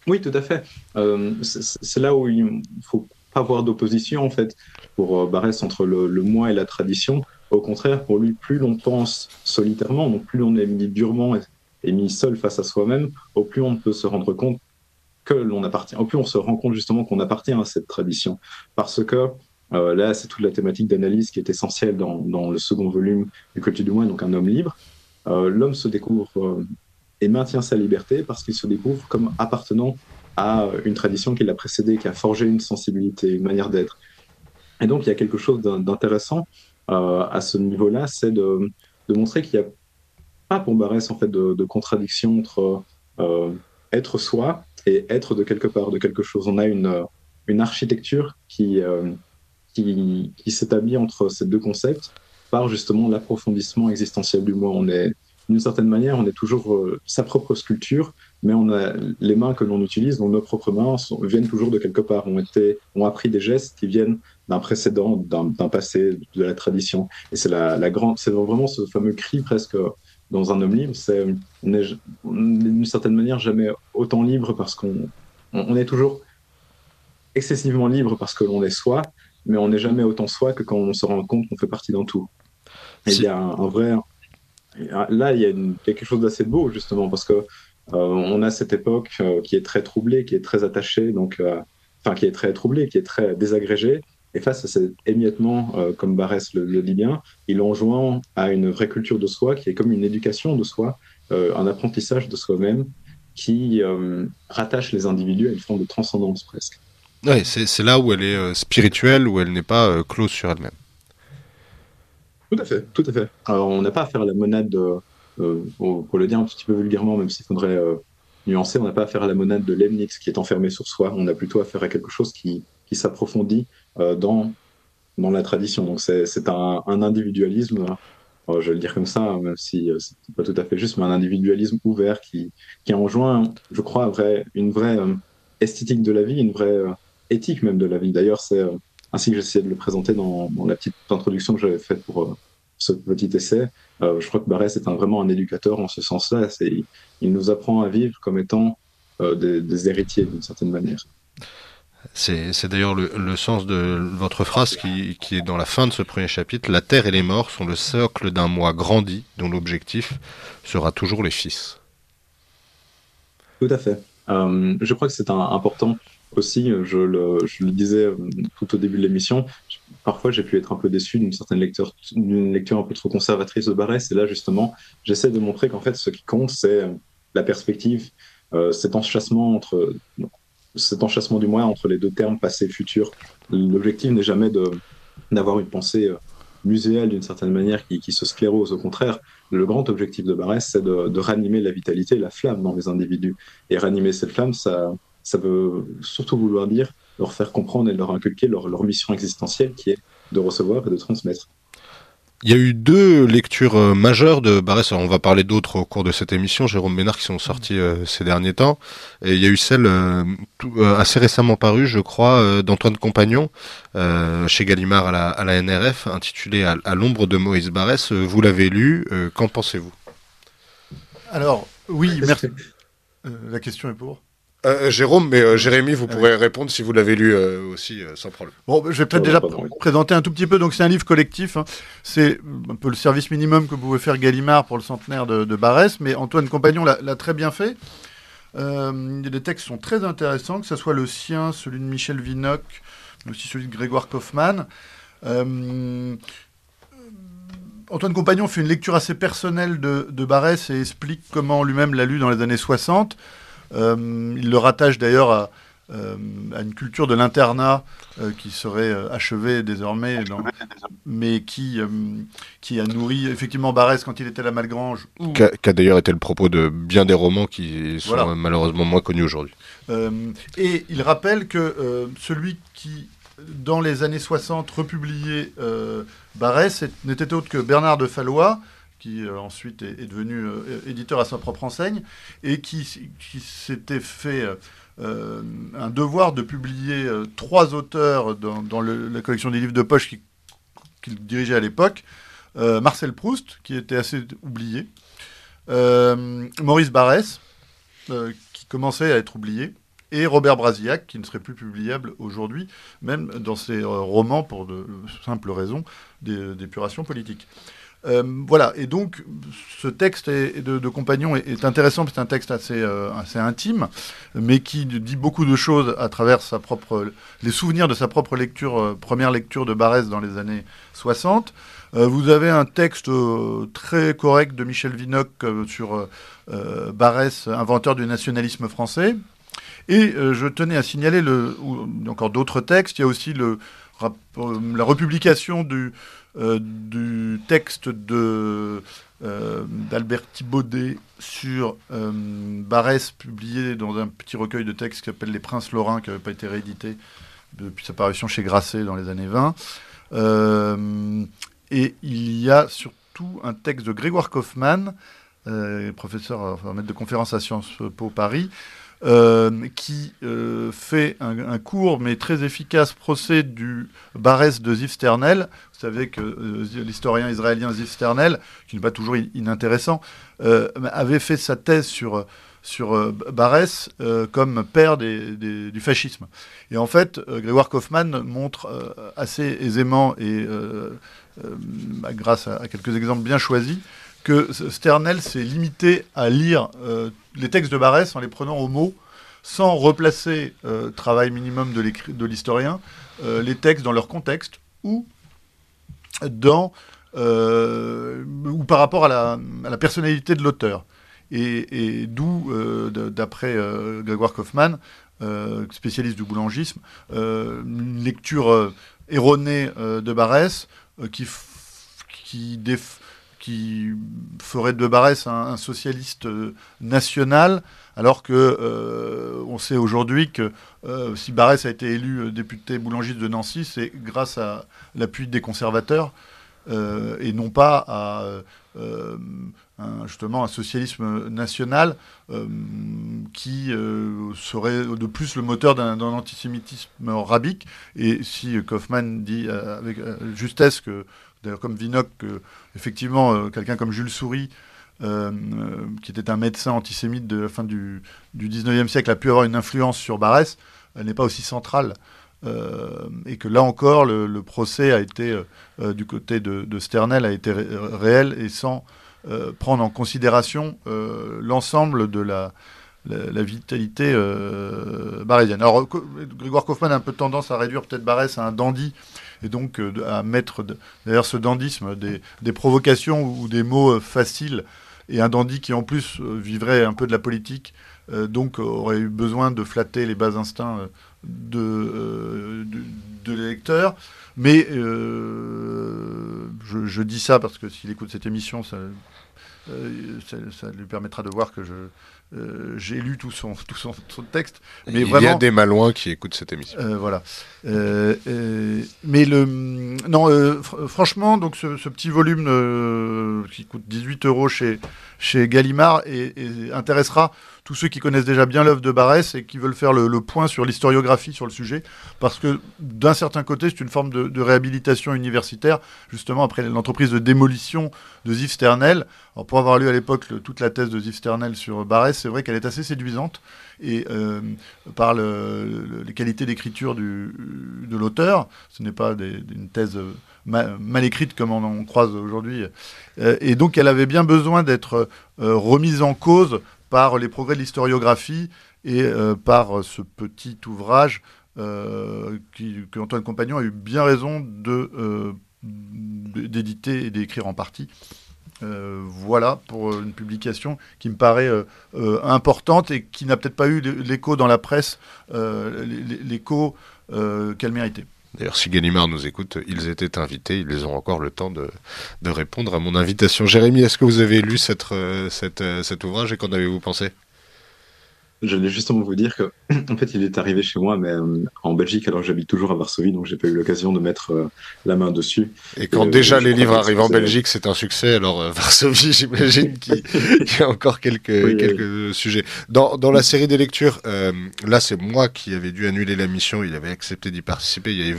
Oui, tout à fait. C'est là où il ne faut pas avoir d'opposition, en fait, pour Barès entre le, le moi et la tradition. Au contraire, pour lui, plus l'on pense solitairement, donc plus on est mis durement et, mis seul face à soi-même, au plus on peut se rendre compte que l'on appartient, au plus on se rend compte justement qu'on appartient à cette tradition. Parce que euh, là, c'est toute la thématique d'analyse qui est essentielle dans, le second volume du Culture du Moins, donc un homme libre. Euh, l'homme se découvre euh, et maintient sa liberté parce qu'il se découvre comme appartenant à une tradition qui l'a précédé, qui a forgé une sensibilité, une manière d'être. Et donc, il y a quelque chose d'intéressant à ce niveau-là, c'est de, montrer qu'il n'y a pour Barès en fait de, contradiction entre euh, être soi et être de quelque part, de quelque chose. On a une, une architecture qui, euh, qui, qui s'établit entre ces deux concepts par justement l'approfondissement existentiel du moi. On est d'une certaine manière, on est toujours euh, sa propre sculpture, mais on a les mains que l'on utilise, donc nos propres mains, viennent toujours de quelque part, ont, été, ont appris des gestes qui viennent d'un précédent, d'un passé, de la tradition. Et c'est la, la c'est vraiment ce fameux cri presque dans un homme libre. C'est d'une certaine manière jamais autant libre parce qu'on on est toujours excessivement libre parce que l'on est soi, mais on n'est jamais autant soi que quand on se rend compte qu'on fait partie d'un tout. Il y a un vrai là, il y a quelque chose d'assez beau, justement, parce que euh, on a cette époque euh, qui est très troublée, qui est très attachée, donc, euh, enfin, qui est très troublée, qui est très désagrégée. Et face à cet émiettement, comme Barès le, dit bien, il enjoint à une vraie culture de soi, qui est comme une éducation de soi, un apprentissage de soi-même, qui rattache les individus à une forme de transcendance presque. Oui, c'est là où elle est spirituelle, où elle n'est pas close sur elle-même. Tout à fait, tout à fait. Alors, on n'a pas à faire la monade, de, euh, pour, le dire un petit peu vulgairement, même s'il faudrait euh, nuancer, on n'a pas à faire la monade de Leibniz qui est enfermée sur soi. On a plutôt à faire à quelque chose qui, qui s'approfondit euh, dans, dans la tradition. Donc, c'est un, individualisme, je vais le dire comme ça, même si c'est pas tout à fait juste, mais un individualisme ouvert qui, enjoint, je crois, une vraie esthétique de la vie, une vraie éthique même de la vie. D'ailleurs, c'est ainsi que j'essayais de le présenter dans, la petite introduction que j'avais faite pour ce petit essai. je crois que Barès est vraiment un éducateur en ce sens-là. Il nous apprend à vivre comme étant des héritiers d'une certaine manière. C'est d'ailleurs le, sens de votre phrase qui, est dans la fin de ce premier chapitre. La terre et les morts sont le socle d'un moi grandi dont l'objectif sera toujours les fils. Tout à fait. Euh, je crois que c'est important aussi, je le, disais euh, tout au début de l'émission, parfois j'ai pu être un peu déçu d'une certaine lecture, d'une lecture un peu trop conservatrice de Barès, et là justement, j'essaie de montrer qu'en fait ce qui compte, c'est la perspective, euh, cet enchassement entre cet enchassement du moi entre les deux termes passé et futur. L'objectif n'est jamais d'avoir une pensée euh, muséale d'une certaine manière qui, se sclérose. Au contraire, le grand objectif de Barès, c'est de, de, ranimer la vitalité, la flamme dans les individus. Et ranimer cette flamme, ça, ça veut surtout vouloir dire leur faire comprendre et leur inculquer leur, leur mission existentielle qui est de recevoir et de transmettre. Il y a eu deux lectures euh, majeures de Barès. on va parler d'autres au cours de cette émission, Jérôme Ménard, qui sont sortis euh, ces derniers temps. Et il y a eu celle euh, assez récemment parue, je crois, d'Antoine Compagnon, chez Gallimard à la, à la NRF, intitulée À, l'ombre de Moïse Barès. Vous l'avez lu, qu'en pensez-vous? Alors, oui, merci. la question est pour euh, Jérôme, mais euh, Jérémy, vous pourrez répondre si vous l'avez lu euh, aussi sans problème. Bon, je vais peut-être déjà présenter un tout petit peu. Donc, c'est un livre collectif. Hein. C'est un peu le service minimum que pouvait faire Gallimard pour le centenaire de, de Barès, mais Antoine Compagnon l'a très bien fait. les textes sont très intéressants, que ce soit le sien, celui de Michel Vinocq, mais aussi celui de Grégoire Kaufmann. Antoine Compagnon fait une lecture assez personnelle de, de Barès et explique comment lui-même l'a lu dans les années 60. Euh, il le rattache d'ailleurs à, euh, une culture de l'internat euh, qui serait achevée désormais, mais qui, qui a nourri effectivement Barès quand il était à la Malgrange. Qui a, d'ailleurs été le propos de bien des romans qui sont malheureusement moins connus aujourd'hui. et il rappelle que celui qui, dans les années 60, republiait Barès n'était autre que Bernard de Fallois, qui euh, ensuite est, devenu euh, éditeur à sa propre enseigne, et qui, s'était fait euh, un devoir de publier trois auteurs dans, la collection des livres de poche qu'il dirigeait à l'époque. Marcel Proust, qui était assez oublié. Maurice Barrès, qui commençait à être oublié et Robert Brasillac, qui ne serait plus publiable aujourd'hui, même dans ses romans pour de simples raisons d'épuration politique. Euh, voilà, et donc ce texte de, Compagnon est, intéressant, c'est un texte assez, euh, assez intime, mais qui dit beaucoup de choses à travers sa propre, les souvenirs de sa propre lecture, euh, première lecture de Barès dans les années 60. vous avez un texte très correct de Michel Vinocq sur Barès, inventeur du nationalisme français. Et je tenais à signaler le, encore d'autres textes. Il y a aussi le, la republication du, euh, du texte de euh, d'Albert Thibaudet sur euh, Barès, publié dans un petit recueil de textes qui s'appelle Les Princes Lorrains, qui n'avait pas été réédité depuis sa parution chez Grasset dans les années 20. et il y a surtout un texte de Grégoire Kaufmann, professeur, enfin, maître de conférence à Sciences Po Paris, qui euh, fait un, court mais très efficace procès du Barès de Ziv Sternel. Vous savez que euh, l'historien israélien Ziv Sternel, qui n'est pas toujours inintéressant, avait fait sa thèse sur sur Barès comme père du fascisme. Et en fait, Grégoire Kaufmann montre assez aisément et grâce à, quelques exemples bien choisis que Sternel s'est limité à lire les textes de Barès en les prenant au mot, sans replacer, euh, travail minimum de l'historien, euh, les textes dans leur contexte ou, dans, euh, ou par rapport à la, personnalité de l'auteur. Et, d'où, d'après Grégoire Kaufmann, spécialiste du boulangisme, une lecture erronée de Barès qui, qui, qui ferait de Barès un, socialiste euh, national, alors que euh, on sait aujourd'hui que euh, si Barès a été élu député boulangiste de Nancy, c'est grâce à l'appui des conservateurs. et non pas à justement un socialisme national qui serait de plus le moteur d'un antisémitisme rabique. Et si Kaufmann dit avec justesse que, d'ailleurs comme Vinoc, que effectivement quelqu'un comme Jules Souris euh, qui était un médecin antisémite de la fin du, du 19e siècle, a pu avoir une influence sur Barès, elle n'est pas aussi centrale. Euh, et que là encore, le, procès a été, euh, du côté de, Sternel, a été réel et sans prendre en considération l'ensemble de la, la, vitalité barésienne. Alors, Grégoire Kaufmann a un peu tendance à réduire peut-être Barès à un dandy, et donc à mettre derrière ce dandisme des, provocations ou des mots faciles et un dandy qui en plus euh, vivrait un peu de la politique, euh, donc aurait eu besoin de flatter les bas instincts euh, de, de, l'électeur. Mais je, dis ça parce que s'il écoute cette émission, ça, lui permettra de voir que je, euh, j'ai lu tout son, tout son, texte. Mais Il y a des malouins qui écoutent cette émission. Euh, voilà. Euh, mais le, non, franchement, donc ce, petit volume qui coûte 18 euros chez, chez Gallimard et, intéressera tous ceux qui connaissent déjà bien l'œuvre de Barès et qui veulent faire le, point sur l'historiographie sur le sujet, parce que d'un certain côté, c'est une forme de, réhabilitation universitaire, justement après l'entreprise de démolition de Ziv Sternel. Alors, pour avoir lu à l'époque toute la thèse de Ziv Sternel sur Barès, c'est vrai qu'elle est assez séduisante et euh, par les qualités d'écriture de l'auteur. Ce n'est pas une thèse mal, écrite comme on en croise aujourd'hui. Euh, et donc, elle avait bien besoin d'être euh, remise en cause par les progrès de l'historiographie et euh, par ce petit ouvrage euh, Compagnon a eu bien raison euh, d'éditer et d'écrire en partie. voilà pour une publication qui me paraît importante et qui n'a peut-être pas eu l'écho dans la presse, l'écho qu'elle méritait. D'ailleurs, si Gallimard nous écoute, ils étaient invités, ils ont encore le temps de, répondre à mon invitation. Jérémy, est-ce que vous avez lu euh, euh, cet ouvrage et qu'en avez-vous pensé? Je voulais justement vous dire que, en fait, il est arrivé chez moi, mais euh, en Belgique, alors j'habite toujours à Varsovie, donc j'ai pas eu l'occasion de mettre euh, la main dessus. Et quand déjà les livres arrivent en Belgique, c'est un succès. Alors euh, Varsovie, j'imagine qu'il y a encore quelques quelques sujets. Dans dans la série des lectures, là, c'est moi qui avais dû annuler la mission. Il avait accepté d'y participer. Il y a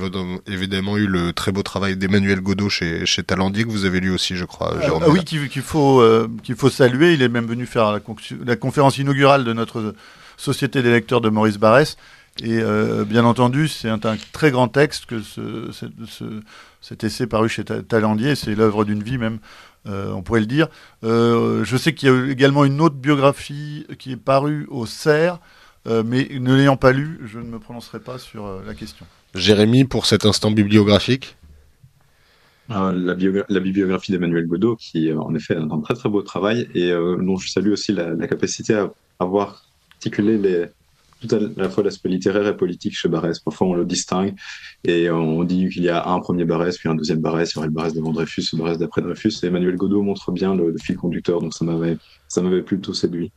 évidemment eu le très beau travail d'Emmanuel Godot chez chez Talandier que vous avez lu aussi, je crois. ah oui, qu'il faut qu'il faut saluer. Il est même venu faire la, la conférence inaugurale de notre Société des lecteurs de Maurice Barrès. Et euh, bien entendu, c'est un, très grand texte que ce, cet essai paru chez Talandier, c'est l'œuvre d'une vie même, euh, on pourrait le dire. Euh, je sais qu'il y a également une autre biographie qui est parue au CERF, mais ne l'ayant pas lu, je ne me prononcerai pas sur la question. Jérémy, pour cet instant bibliographique? La, la, bibliographie d'Emmanuel Godot, qui en effet a un très très beau travail et dont je salue aussi la, la capacité à avoir articuler les, tout à la fois l'aspect littéraire et politique chez Barès. Parfois, on le distingue et on dit qu'il y a un premier Barès, puis un deuxième Barès. Il y aurait le Barès devant Dreyfus, le Barès d'après Dreyfus. Et Emmanuel Godot montre bien le, fil conducteur, donc ça m'avait, ça m'avait plutôt séduit.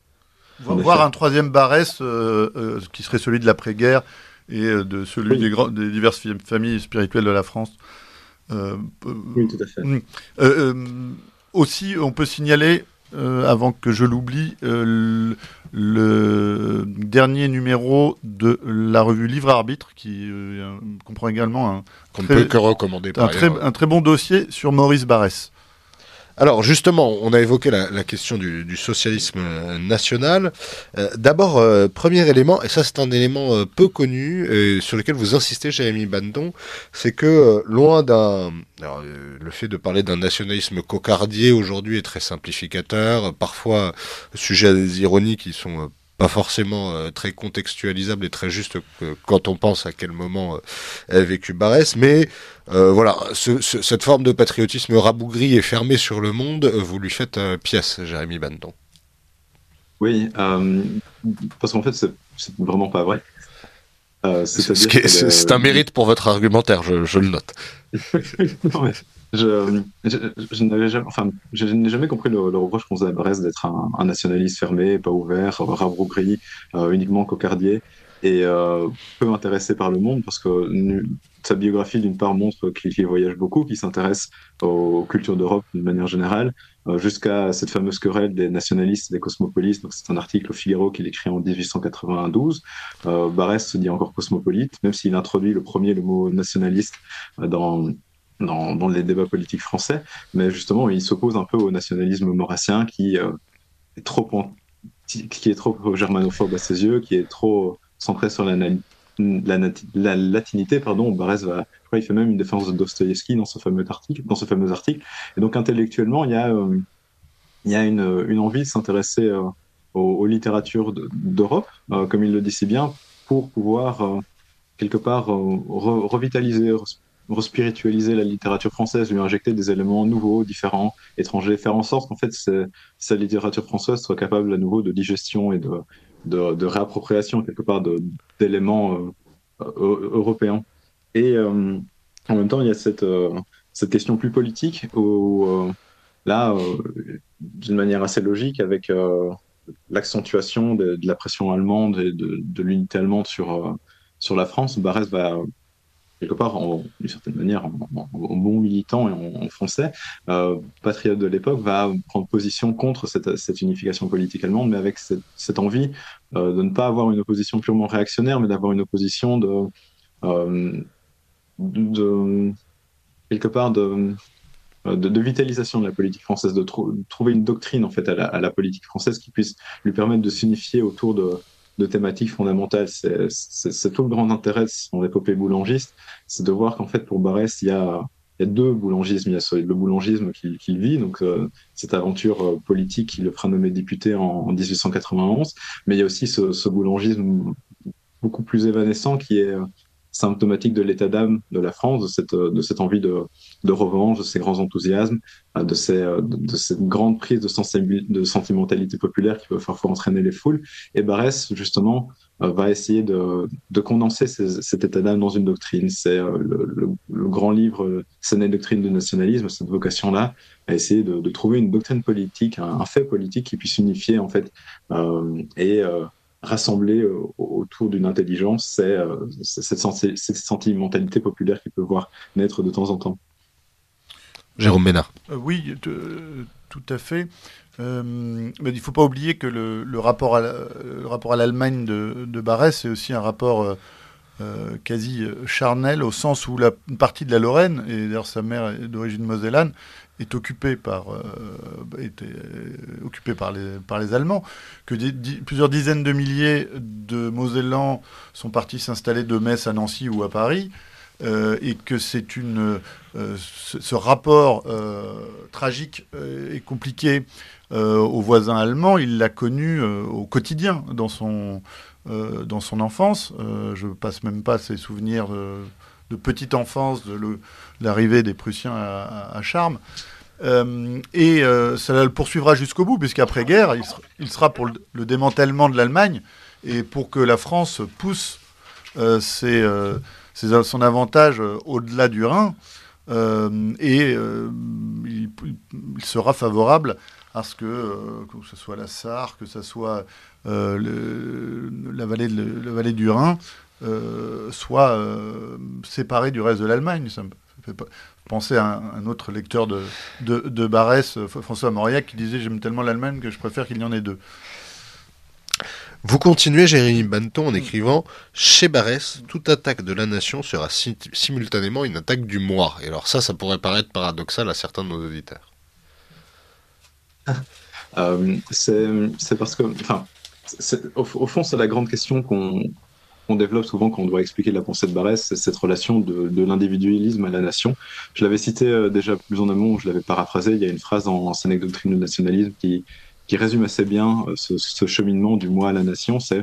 Voir un troisième Barès euh, euh, qui serait celui de l'après-guerre et euh, de celui des, des, diverses familles spirituelles de la France. oui, tout à fait. Aussi, on peut signaler euh, avant que je l'oublie, euh, le, dernier numéro de la revue Livre Arbitre, qui euh, comprend également un, Qu'on peut que recommander un, très, un très bon dossier sur Maurice Barrès. Alors justement, on a évoqué la, question du, socialisme euh, national. Euh, d'abord, euh, premier élément, et ça c'est un élément peu connu, et sur lequel vous insistez, Jérémy Bandon, c'est que loin d'un... le fait de parler d'un nationalisme cocardier aujourd'hui est très simplificateur, parfois sujet à des ironies qui sont pas forcément euh, très contextualisable et très juste quand on pense à quel moment euh, a vécu Barès, mais euh, voilà, cette forme de patriotisme rabougri et fermé sur le monde, vous lui faites pièce, Jérémy Bandon. Oui, parce qu'en fait, c'est vraiment pas vrai. c'est un mérite pour votre argumentaire, je, je le note. Je, je, n'avais jamais, enfin, je n'ai jamais compris le, reproche qu'on faisait à Brest d'être un, nationaliste fermé, pas ouvert, rabrougri, euh, uniquement cocardier. et peu intéressé par le monde parce que sa biographie, d'une part, montre qu'il voyage beaucoup, qu'il s'intéresse aux cultures d'Europe d'une manière générale, jusqu'à cette fameuse querelle des nationalistes et des cosmopolites. Donc, c'est un article au Figaro qu'il écrit en 1892. Euh, Barès se dit encore cosmopolite, même s'il introduit le premier le mot nationaliste dans, dans, les débats politiques français. Mais justement, il s'oppose un peu au nationalisme maurassien qui est trop qui est trop germanophobe à ses yeux, qui est trop centré sur la, la, latinité, pardon, Barès va, je crois, il fait même une défense de Dostoïevski dans ce fameux article, dans ce fameux article. Et donc intellectuellement, il y a, euh, il y a une, envie de s'intéresser euh, aux, littératures d'Europe, euh, comme il le dit si bien, pour pouvoir quelque part revitaliser, respiritualiser la littérature française, lui injecter des éléments nouveaux, différents, étrangers, faire en sorte qu'en fait sa littérature française soit capable à nouveau de digestion et de, réappropriation quelque part d'éléments euh, européens. Et euh, en même temps, il y a cette, euh, question plus politique où là, d'une manière assez logique, avec l'accentuation de, la pression allemande et de, de l'unité allemande sur, sur la France, Barès va quelque part, d'une certaine manière, en, bon militant et en, français, euh, patriote de l'époque, va prendre position contre cette, unification politique allemande, mais avec cette, envie euh, de ne pas avoir une opposition purement réactionnaire, mais d'avoir une opposition de, euh, quelque part de, vitalisation de la politique française, de, trouver une doctrine en fait à la, à la, politique française qui puisse lui permettre de s'unifier autour de, de thématiques fondamentales. C'est tout le grand intérêt de son épopée boulangiste, c'est de voir qu'en fait, pour Barès, il y a, y a deux boulangismes. Il y a le boulangisme qu'il vit, donc euh, cette aventure euh, politique qui le fera nommer député en, 1891, mais il y a aussi ce, ce, boulangisme beaucoup plus évanescent qui est symptomatique de l'état d'âme de la France, de cette, de cette envie de, de revanche, de ces grands enthousiasmes, de, ces, de cette grande prise de, de sentimentalité populaire qui peut parfois entraîner les foules. Et Barès, justement, euh, va essayer de, de condenser cet état d'âme dans une doctrine. C'est euh, le, grand livre Scène et doctrine du nationalisme, cette vocation-là, à essayer de, de, trouver une doctrine politique, un, fait politique qui puisse unifier, en fait, euh, et euh, rassemblés euh, autour d'une intelligence, c'est euh, cette, sentimentalité populaire qui peut voir naître de temps en temps. Jérôme Ménard. Euh, oui, tout à fait. mais il ne faut pas oublier que le, rapport à l'Allemagne de, de Barès, c'est aussi un rapport quasi charnel, au sens où la, une partie de la Lorraine, et d'ailleurs sa mère est d'origine mosellane, est occupé par, euh, était euh, occupé par, les, par les Allemands, que plusieurs dizaines de milliers de Mosellans sont partis s'installer de Metz à Nancy ou à Paris, euh, et que c'est une ce, rapport tragique et compliqué aux voisins allemands, il l'a connu au quotidien dans son dans son enfance. je passe même pas ses souvenirs de petite enfance, de l'arrivée des Prussiens à, Charmes. Euh, et euh, ça le poursuivra jusqu'au bout, puisqu'après-guerre, il, sera pour le, démantèlement de l'Allemagne et pour que la France pousse euh, son avantage au-delà du Rhin. et il, sera favorable à ce que, que ce soit la Sarre, que ce soit la vallée du Rhin, euh, soit euh, séparé du reste de l'Allemagne. Ça me fait penser à un, autre lecteur de, de, Barès, euh, François Mauriac, qui disait J'aime tellement l'Allemagne que je préfère qu'il y en ait deux. Vous continuez, Jérémy Banton, en écrivant Chez Barès, toute attaque de la nation sera simultanément une attaque du moi. Et alors, ça, ça pourrait paraître paradoxal à certains de nos auditeurs. c'est parce que, enfin, au, fond, c'est la grande question qu'on qu'on développe souvent quand on doit expliquer la pensée de Barès, c'est cette relation de, l'individualisme à la nation. Je l'avais cité euh, déjà plus en amont, je l'avais paraphrasé, il y a une phrase en, en doctrine du nationalisme qui, qui résume assez bien euh, ce, cheminement du moi à la nation, c'est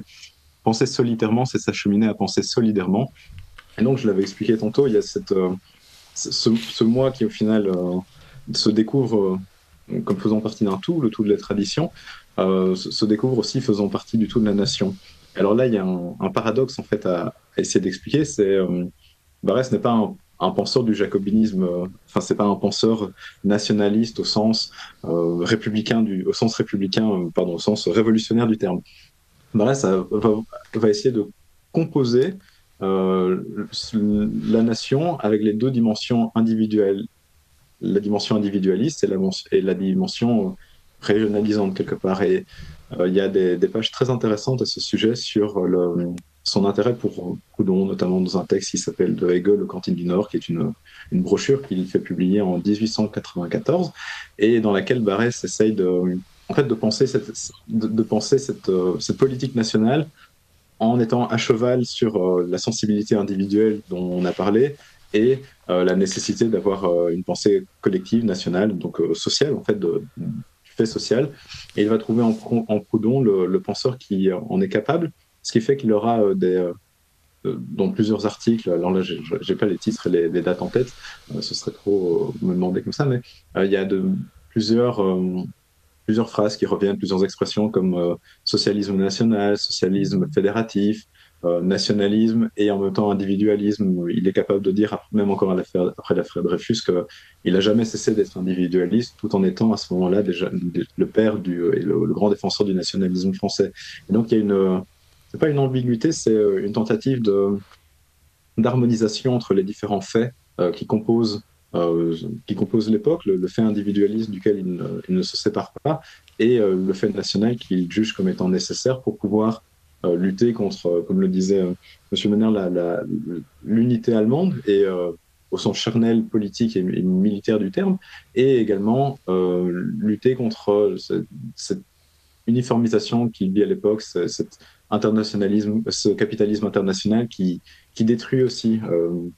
penser solitairement, c'est s'acheminer à penser solidairement. Et donc, je l'avais expliqué tantôt, il y a cette, euh, ce, moi qui, au final, se découvre comme faisant partie d'un tout, le tout de la tradition, se découvre aussi faisant partie du tout de la nation. Alors là, il y a un, paradoxe en fait à, essayer d'expliquer. C'est euh, Barès n'est pas un, penseur du jacobinisme. Euh, enfin, c'est pas un penseur nationaliste au sens euh, républicain au sens républicain, pardon, au sens révolutionnaire du terme. Barès va, essayer de composer la nation avec les deux dimensions individuelles, la dimension individualiste et la, et la dimension régionalisante quelque part. Et il y a des, pages très intéressantes à ce sujet sur le, son intérêt pour Coudon, notamment dans un texte qui s'appelle De Hegel, le Cantine du Nord, qui est une, brochure qu'il fait publier en 1894, et dans laquelle Barès essaye de, en fait, de penser, cette, euh, politique nationale en étant à cheval sur euh, la sensibilité individuelle dont on a parlé et euh, la nécessité d'avoir une pensée collective, nationale, donc sociale, en fait, social. Et il va trouver en, en Proudhon le, le penseur qui en est capable, ce qui fait qu'il aura euh, des, euh, euh, dans plusieurs articles, alors là, j'ai pas les titres et les, dates en tête, ce serait trop me demander comme ça, mais il y a de, plusieurs, plusieurs phrases qui reviennent, plusieurs expressions comme socialisme national, socialisme fédératif, nationalisme et en même temps individualisme. Il est capable de dire, même encore après l'affaire Dreyfus, qu'il n'a jamais cessé d'être individualiste, tout en étant à ce moment-là déjà le père du, et le, grand défenseur du nationalisme français. Et donc il y a une c'est pas une ambiguïté, c'est euh, une tentative d'harmonisation entre les différents faits euh, qui composent euh, qui composent l'époque, le, fait individualiste duquel il ne, se sépare pas, et le fait national qu'il juge comme étant nécessaire pour pouvoir lutter contre, comme le disait M. Menner, l'unité allemande et au sens charnel politique et, militaire du terme, et également lutter contre cette uniformisation qu'il vit à l'époque, internationalisme, ce capitalisme international qui, qui détruit aussi euh,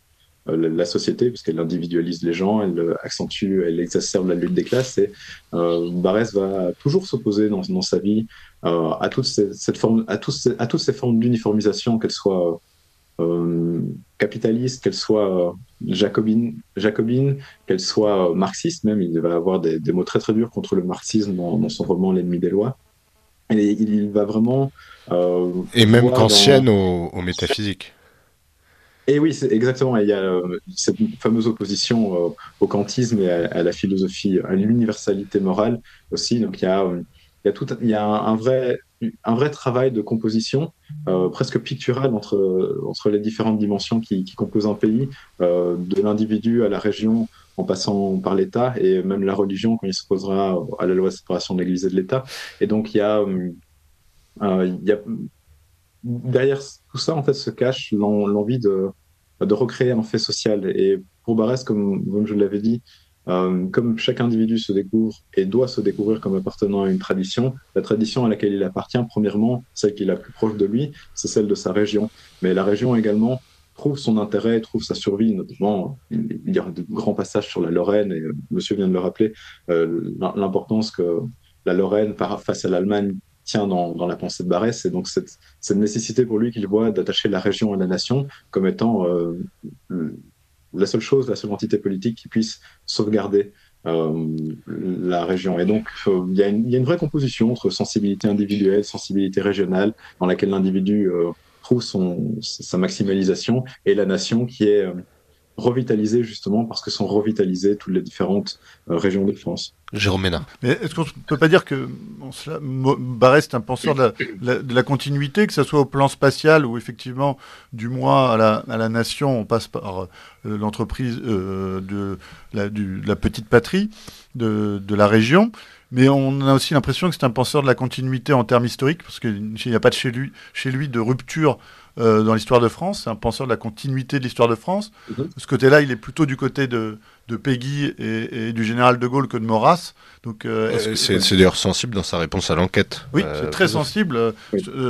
la société, parce qu'elle individualise les gens, elle accentue, elle exacerbe la lutte des classes. Et euh, Barès va toujours s'opposer dans, dans, sa vie euh, à, toute cette forme, à, tous à toutes ces formes d'uniformisation, qu'elles soient euh, capitalistes, qu'elles soient jacobines, jacobine, qu'elles soient marxistes même. Il va avoir des, des, mots très très durs contre le marxisme dans, dans son roman L'ennemi des lois. Et il va vraiment euh, et même qu'ancienne au, métaphysique. Et oui, exactement. Il y a euh, cette fameuse opposition euh, au kantisme et à, la philosophie, à l'universalité morale aussi. Donc il y a, il tout, il y a un, vrai, un vrai travail de composition presque pictural entre, entre les différentes dimensions qui, composent un pays, de l'individu à la région, en passant par l'État et même la religion quand il se posera à la loi de séparation de l'Église et de l'État. Et donc il y a euh, y a, derrière tout ça, en fait, se cache l'envie de, recréer un fait social. Et pour Barès, comme, je l'avais dit, euh, comme chaque individu se découvre et doit se découvrir comme appartenant à une tradition, la tradition à laquelle il appartient, premièrement, celle qui est la plus proche de lui, c'est celle de sa région. Mais la région également trouve son intérêt, trouve sa survie, notamment, il y a de grands passages sur la Lorraine, et monsieur vient de le rappeler, euh, l'importance que la Lorraine, face à l'Allemagne, tient dans, la pensée de Barès. Et donc, cette, nécessité pour lui qu'il voit d'attacher la région à la nation comme étant euh, la seule chose, la seule entité politique qui puisse sauvegarder euh, la région. Et donc, euh, il y, a une vraie composition entre sensibilité individuelle, sensibilité régionale, dans laquelle l'individu trouve sa maximalisation, et la nation qui est revitalisée justement parce que sont revitalisées toutes les différentes régions de France. Jérôme Ménard. Mais est-ce qu'on ne peut pas dire que Barrès est un penseur de la, continuité, que ce soit au plan spatial ou effectivement, du moins à la, à la nation, on passe par euh, l'entreprise euh, de, la, de la petite patrie, de, de la région, mais on a aussi l'impression que c'est un penseur de la continuité en termes historiques, parce qu'il n'y a pas de chez lui, chez lui de rupture euh, dans l'histoire de France. C'est un penseur de la continuité de l'histoire de France. De mhm. ce côté-là, il est plutôt du côté de, de Peggy et, du général de Gaulle que de Maurras. Donc, euh, euh, c'est d'ailleurs sensible dans sa réponse à l'enquête. Oui, c'est très sensible.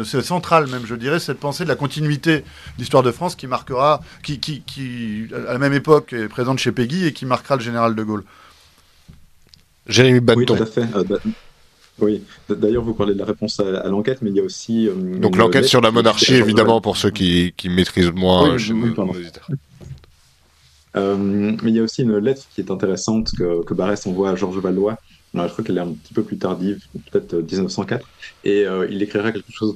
C'est central même, je dirais, cette pensée de la continuité de l'histoire de France qui marquera, qui, qui, qui, à la même époque est présente chez Peggy et qui marquera le général de Gaulle. Jérémy Oui, tout à fait. Oui, d'ailleurs, vous parlez de la réponse à, l'enquête, mais il y a aussi. Euh, Donc l'enquête sur la monarchie, évidemment, pour ceux qui, qui maîtrisent moins. Oui, euh, mais il y a aussi une lettre qui est intéressante que, que Barès envoie à Georges Valois je crois qu'elle est un petit peu plus tardive, peut-être 1904. Euh, et euh, il écrira quelque chose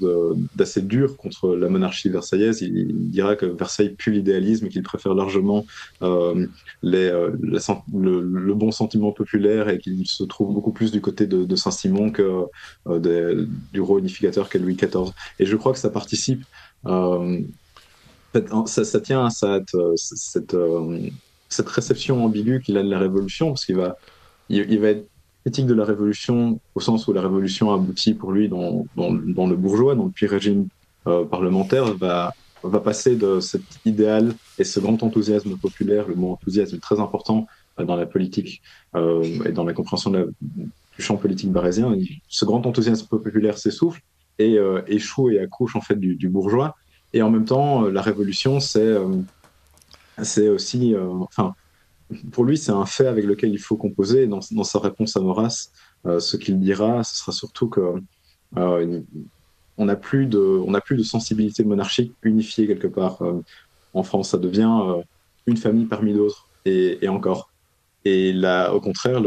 d'assez dur contre la monarchie versaillaise. Il, dira que Versailles pue l'idéalisme et qu'il préfère largement euh, le, bon sentiment populaire et qu'il se trouve beaucoup plus du côté de, Saint-Simon que du roi unificateur qu'est Louis XIV. Et je crois que ça participe ça, tient à cette réception ambiguë qu'il a de la Révolution, parce qu'il va, il, va être critique de la Révolution au sens où la Révolution aboutit pour lui dans, dans, dans le bourgeois, donc puis régime parlementaire, va, passer de cet idéal et ce grand enthousiasme populaire, le mot enthousiasme est très important dans la politique euh, et dans la compréhension du champ politique barésien, ce grand enthousiasme populaire s'essouffle et euh, échoue et accouche en fait du, bourgeois. Et en même temps, euh, la révolution, c'est euh, c'est aussi, euh, enfin, pour lui, c'est un fait avec lequel il faut composer. Dans, sa réponse à Maurras, ce qu'il dira, ce sera surtout que on n'a plus de, sensibilité monarchique unifiée quelque part en France. Ça devient une famille parmi d'autres et, encore. Et là, au contraire,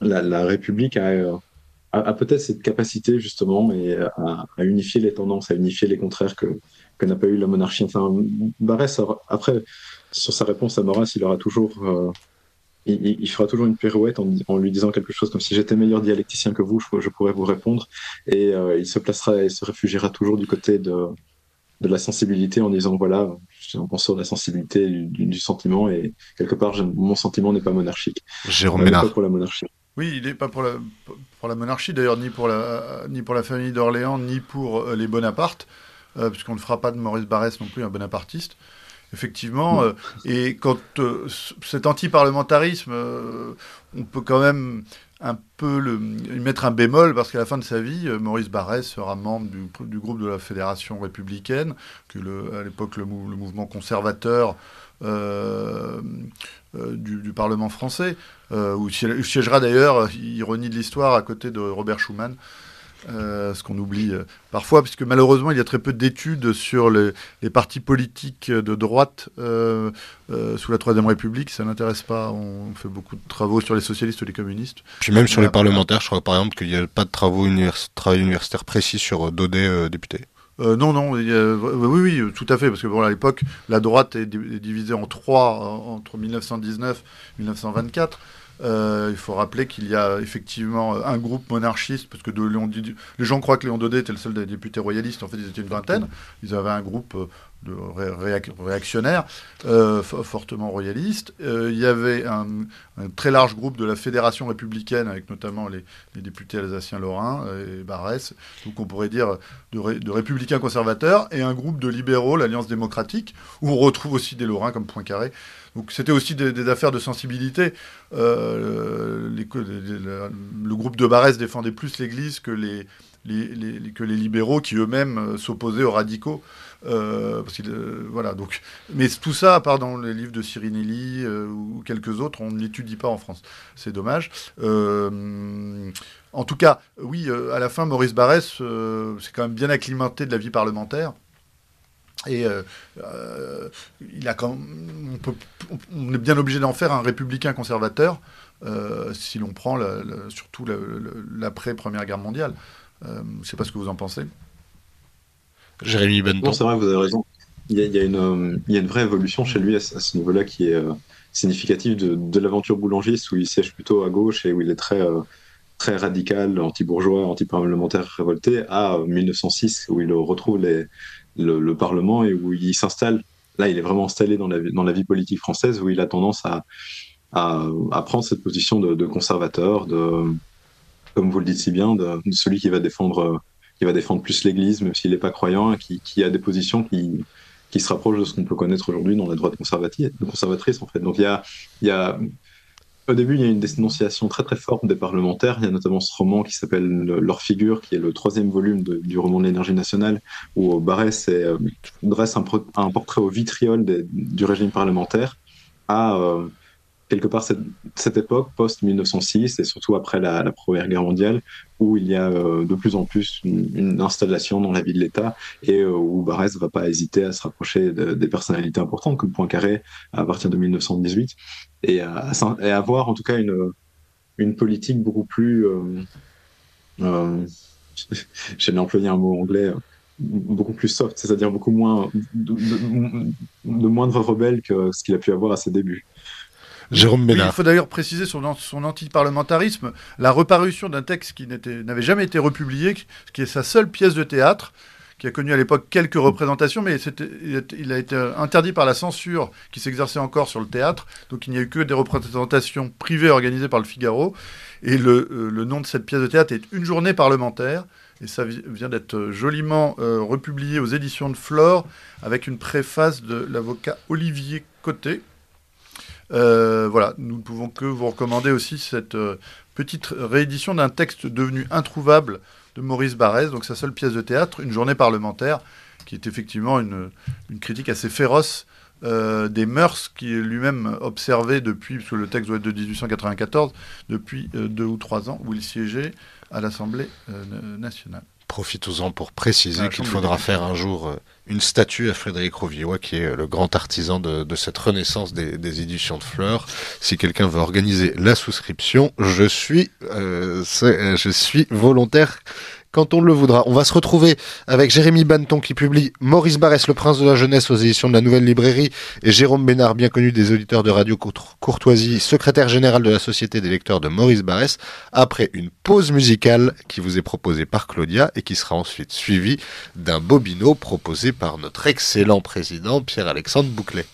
la, République a, peut-être cette capacité justement et à, à, unifier les tendances, à unifier les contraires que, que n'a pas eu la monarchie. Enfin, Barès, après, sur sa réponse à Maurras, il aura toujours, euh, il, il, fera toujours une pirouette en, en, lui disant quelque chose comme si j'étais meilleur dialecticien que vous, je, je pourrais vous répondre. Et euh, il se placera et se réfugiera toujours du côté de, de la sensibilité en disant voilà, je suis un penseur de la sensibilité du, du sentiment et quelque part, mon sentiment n'est pas monarchique. Jérôme Ménard. Pas pour la monarchie. Oui, il n'est pas pour la, pour la monarchie, d'ailleurs, ni, pour la, ni pour la famille d'Orléans, ni pour euh, les Bonaparte, euh, puisqu'on ne fera pas de Maurice Barrès non plus un bonapartiste. Effectivement, euh, et quand euh, cet anti-parlementarisme, euh, on peut quand même un peu le, mettre un bémol parce qu'à la fin de sa vie, Maurice Barrès sera membre du, du groupe de la Fédération républicaine, que le, à l'époque le, mou, le, mouvement conservateur euh, euh, du, du, Parlement français, euh, où siégera d'ailleurs, ironie de l'histoire, à côté de Robert Schuman. Euh, ce qu'on oublie euh, parfois, puisque malheureusement il y a très peu d'études sur les, les, partis politiques de droite euh, sous la Troisième République. Ça n'intéresse pas. On fait beaucoup de travaux sur les socialistes ou les communistes. Puis même sur les parlementaires, je crois par exemple qu'il n'y a pas de travaux univers travail universitaire précis sur Daudet député. Euh, non, non, oui, oui, tout à fait, parce que bon, à l'époque, la droite est, est, divisée en trois entre 1919 et 1924. Euh, il faut rappeler qu'il y a effectivement un groupe monarchiste, parce que de Léon, les gens croient que Léon Daudet était le seul des députés royalistes, en fait ils étaient une vingtaine, ils avaient un groupe de euh, fortement royalistes. Euh, il y avait un, très large groupe de la Fédération républicaine, avec notamment les, députés alsaciens lorrains et Barès, donc on pourrait dire de, de, républicains conservateurs, et un groupe de libéraux, l'Alliance démocratique, où on retrouve aussi des lorrains comme Poincaré. Donc c'était aussi des, affaires de sensibilité. Euh, le groupe de Barès défendait plus l'Église que les, libéraux qui eux-mêmes s'opposaient aux radicaux. Euh, euh, voilà, donc, mais tout ça, à part dans les livres de Cirinelli euh, ou quelques autres, on ne l'étudie pas en France. C'est dommage. Euh, en tout cas, oui, à la fin, Maurice Barrès, c'est quand même bien acclimaté de la vie parlementaire. Et euh, euh, il a quand on, peut, on, est bien obligé d'en faire un républicain conservateur euh, si l'on prend surtout l'après Première Guerre mondiale. Euh, je ne sais pas ce que vous en pensez. Jérémy Benton. c'est vrai, vous avez raison. Il y, a, il, y a une, il y, a, une, vraie évolution chez lui à, à ce niveau-là qui est euh, significative de, de l'aventure boulangiste où il siège plutôt à gauche et où il est très, euh, très radical, anti-bourgeois, anti-parlementaire révolté, à 1906 où il retrouve les, le, le, Parlement et où il s'installe. Là, il est vraiment installé dans la, vie politique française où il a tendance à, prendre cette position de, conservateur, de, comme vous le dites si bien, de, celui qui va défendre, qui va défendre plus l'Église, même s'il n'est pas croyant, qui, a des positions qui, se rapprochent de ce qu'on peut connaître aujourd'hui dans la droite conservatrice, en fait. Donc il y a, y a au début, il y a une dénonciation très très forte des parlementaires. Il y a notamment ce roman qui s'appelle Leur figure, qui est le troisième volume du roman de l'énergie nationale, où Barès est, euh, dresse un, portrait au vitriol du régime parlementaire à euh, quelque part cette, époque post-1906 et surtout après la, Première Guerre mondiale, où il y a euh, de plus en plus une, installation dans la vie de l'État et euh, où Barès ne va pas hésiter à se rapprocher de, des personnalités importantes comme Poincaré à partir de 1918 et à, et à avoir en tout cas une, une politique beaucoup plus... Euh, euh J'allais employer un mot anglais beaucoup plus soft, c'est-à-dire beaucoup moins de, de, de moindre rebelle que ce qu'il a pu avoir à ses débuts. Jérôme. Oui, il faut d'ailleurs préciser son, son anti-parlementarisme, la reparution d'un texte qui n'avait jamais été republié, qui est sa seule pièce de théâtre, qui a connu à l'époque quelques représentations, mais il a été interdit par la censure qui s'exerçait encore sur le théâtre. Donc il n'y a eu que des représentations privées organisées par le Figaro. Et le, le nom de cette pièce de théâtre est Une journée parlementaire. Et ça vient d'être joliment republié aux éditions de Flore avec une préface de l'avocat Olivier Côté, euh, voilà, nous ne pouvons que vous recommander aussi cette euh, petite réédition d'un texte devenu introuvable de Maurice Barrès, donc sa seule pièce de théâtre, Une journée parlementaire, qui est effectivement une, critique assez féroce euh, des mœurs qu'il lui-même observait depuis, parce que le texte doit être de 1894, depuis deux ou trois ans où il siégeait à l'Assemblée nationale. Profitons-en pour préciser qu'il faudra faire un jour euh, une statue à Frédéric Roviois, qui est le grand artisan de, cette renaissance des, éditions de fleurs. Si quelqu'un veut organiser la souscription, je suis, euh, je suis volontaire quand on le voudra. On va se retrouver avec Jérémy Banton qui publie Maurice Barrès, le prince de la jeunesse aux éditions de la Nouvelle Librairie et Jérôme Bénard, bien connu des auditeurs de Radio Courtoisie, secrétaire général de la Société des lecteurs de Maurice Barrès, après une pause musicale qui vous est proposée par Claudia et qui sera ensuite suivie d'un bobino proposé par notre excellent président Pierre-Alexandre Bouclet.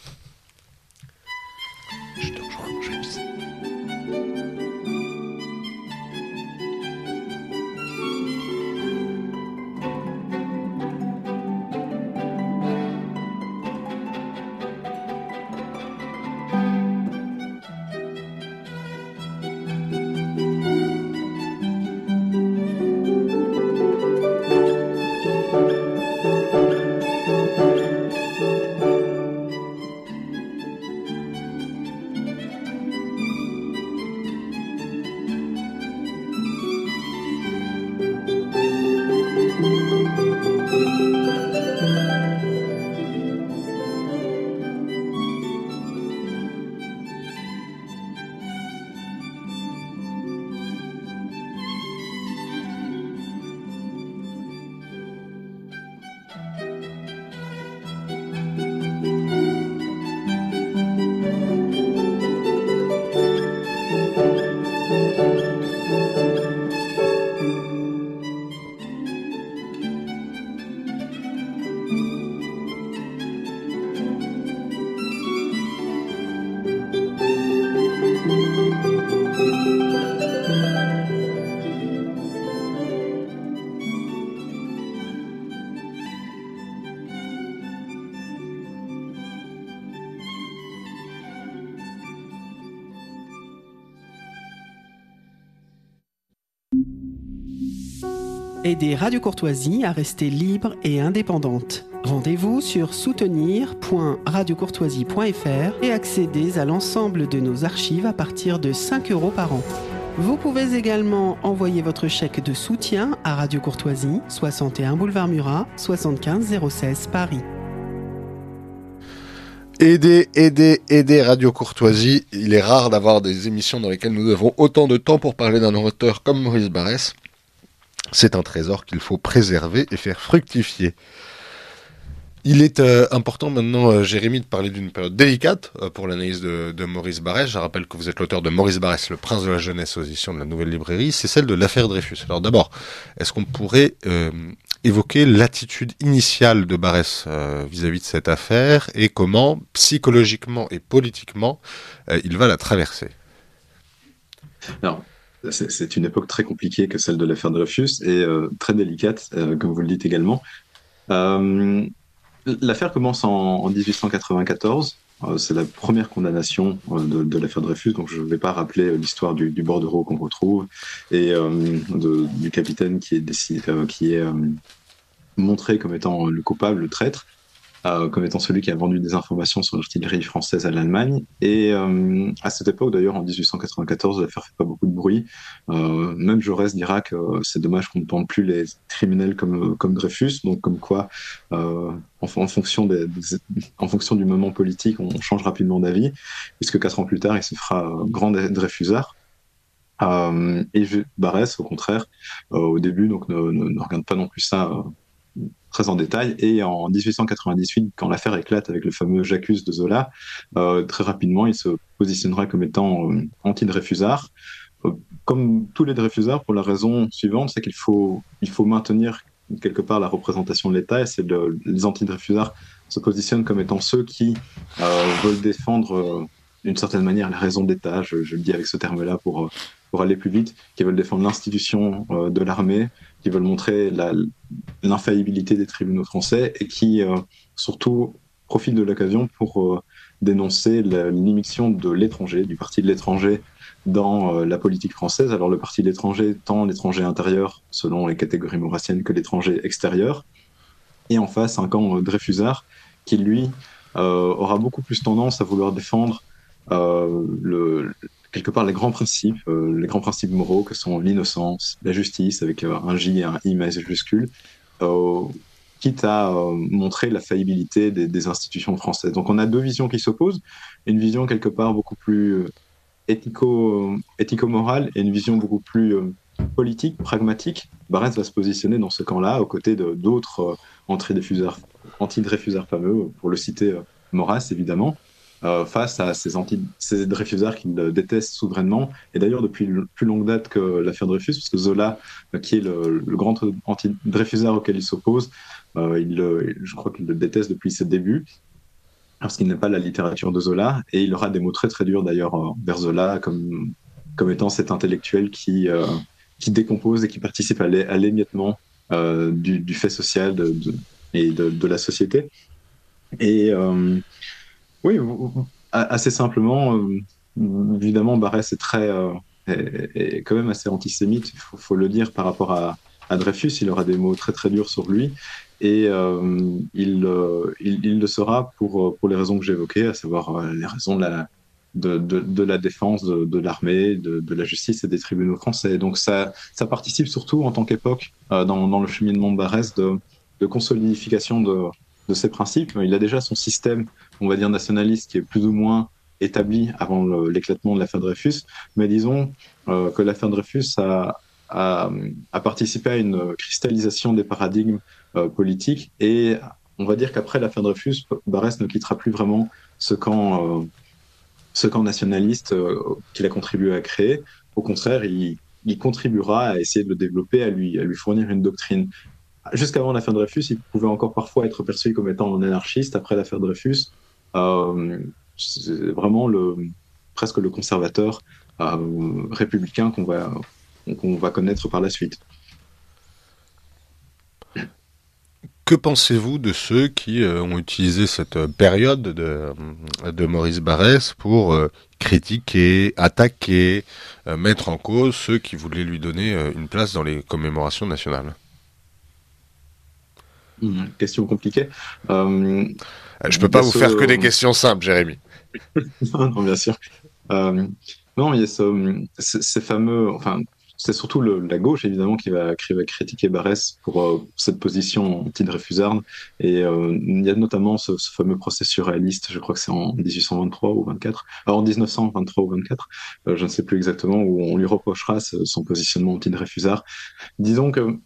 Aider Radio Courtoisie à rester libre et indépendante. Rendez-vous sur soutenir.radiocourtoisie.fr et accédez à l'ensemble de nos archives à partir de 5 euros par an. Vous pouvez également envoyer votre chèque de soutien à Radio Courtoisie, 61 boulevard Murat, 75 016 Paris. Aider, aider, aider Radio Courtoisie. Il est rare d'avoir des émissions dans lesquelles nous avons autant de temps pour parler d'un orateur comme Maurice Barrès. C'est un trésor qu'il faut préserver et faire fructifier. Il est euh, important maintenant, euh, Jérémy, de parler d'une période délicate euh, pour l'analyse de, Maurice Barrès. Je rappelle que vous êtes l'auteur de Maurice Barrès, le prince de la jeunesse aux éditions de la Nouvelle Librairie. C'est celle de l'affaire Dreyfus. Alors d'abord, est-ce qu'on pourrait évoquer l'attitude initiale de Barrès vis-à-vis de cette affaire et comment, psychologiquement et politiquement, il va la traverser? C'est une époque très compliquée que celle de l'affaire Dreyfus et euh, très délicate, euh, comme vous le dites également. Euh, l'affaire commence en, 1894. c'est la première condamnation de, l'affaire Dreyfus, donc je ne vais pas rappeler l'histoire du, bordereau qu'on retrouve et du capitaine qui est, qui est montré comme étant le coupable, le traître. Euh, comme étant celui qui a vendu des informations sur l'artillerie française à l'Allemagne. Et euh, à cette époque, d'ailleurs, en 1894, l'affaire fait pas beaucoup de bruit. Euh, même Jaurès dira que c'est dommage qu'on ne tente plus les criminels comme, comme Dreyfus, donc comme quoi, en, en, fonction des, en fonction du moment politique, on change rapidement d'avis, puisque quatre ans plus tard, il se fera grand Dreyfusard. Euh, et Barès, au contraire, au début, donc ne, ne, regarde pas non plus ça très en détail. Et en 1898, quand l'affaire éclate avec le fameux J'accuse de Zola, euh, très rapidement, il se positionnera comme étant euh, anti-Dreyfusard. Euh, comme tous les Dreyfusards, pour la raison suivante, c'est qu'il faut, il faut maintenir quelque part la représentation de l'État, et c'est le, les anti-Dreyfusards se positionnent comme étant ceux qui veulent défendre d'une certaine manière la raison d'État, je, je, le dis avec ce terme-là pour, pour aller plus vite, qui veulent défendre l'institution de l'armée, qui veulent montrer l'infaillibilité des tribunaux français et qui surtout profitent de l'occasion pour dénoncer l'immixtion de l'étranger, du parti de l'étranger dans euh, la politique française. Alors le parti de l'étranger, tant l'étranger intérieur, selon les catégories maurassiennes, que l'étranger extérieur. Et en face, un camp euh, Dreyfusard qui, lui, euh, aura beaucoup plus tendance à vouloir défendre le, quelque part les grands principes, les grands principes moraux que sont l'innocence, la justice avec un J et un I majuscule, quitte à montrer la faillibilité des, institutions françaises. Donc on a deux visions qui s'opposent, une vision quelque part beaucoup plus éthico, éthico-morale et une vision beaucoup plus euh, politique, pragmatique, Barès va se positionner dans ce camp-là, aux côtés d'autres euh, anti-dreyfusards fameux, pour le citer euh, Maurras évidemment, euh, face à ces, anti ces Dreyfusards qu'il déteste souverainement. Et d'ailleurs, depuis plus longue date que l'affaire Dreyfus, parce que Zola, qui est le, grand anti-Dreyfusard auquel il s'oppose, il, je crois qu'il le déteste depuis ses débuts parce qu'il n'a pas la littérature de Zola, et il aura des mots très très durs d'ailleurs euh, vers Zola, comme, comme étant cet intellectuel qui, euh, qui décompose et qui participe à l'émiettement euh, du, fait social et de, la société. Et oui, assez simplement, évidemment, Barès est très, est, quand même assez antisémite, il faut, le dire par rapport à, Dreyfus, il aura des mots très très durs sur lui, et euh, il, euh, le sera pour, euh, pour les raisons que j'évoquais, à savoir les raisons de la, de, la défense de, l'armée, de, la justice et des tribunaux français. Donc ça, ça participe surtout en tant qu'époque dans, dans, le cheminement de Barès de, consolidification de, de ces principes. Il a déjà son système, on va dire nationaliste, qui est plus ou moins établi avant l'éclatement de l'affaire Dreyfus, mais disons euh, que l'affaire Dreyfus a, a, participé à une cristallisation des paradigmes euh, politique. Et on va dire qu'après l'affaire Dreyfus, Barès ne quittera plus vraiment ce camp, euh, ce camp nationaliste euh, qu'il a contribué à créer. Au contraire, il, contribuera à essayer de le développer, à lui, fournir une doctrine. Jusqu'avant l'affaire Dreyfus, il pouvait encore parfois être perçu comme étant un anarchiste. Après l'affaire Dreyfus, vraiment le, presque le conservateur euh, républicain qu'on va, qu'on va connaître par la suite. Que pensez-vous de ceux qui euh, ont utilisé cette euh, période de, euh, de Maurice Barrès pour euh, critiquer, attaquer, euh, mettre en cause ceux qui voulaient lui donner euh, une place dans les commémorations nationales? Mmh, Question compliquée. Je ne peux pas vous ce... faire que des questions simples, Jérémy. non, bien sûr. non, il y a ce, ces fameux, enfin, c'est surtout le, la gauche, évidemment, qui va, qui va critiquer Barès pour euh, cette position anti-Dreyfusarde. Et euh, il y a notamment ce, ce, fameux procès surréaliste, je crois que c'est en 1823 ou 24, alors en 1923 ou 24, euh, je ne sais plus exactement, où on lui reprochera ce, son positionnement anti-Dreyfusard. Disons que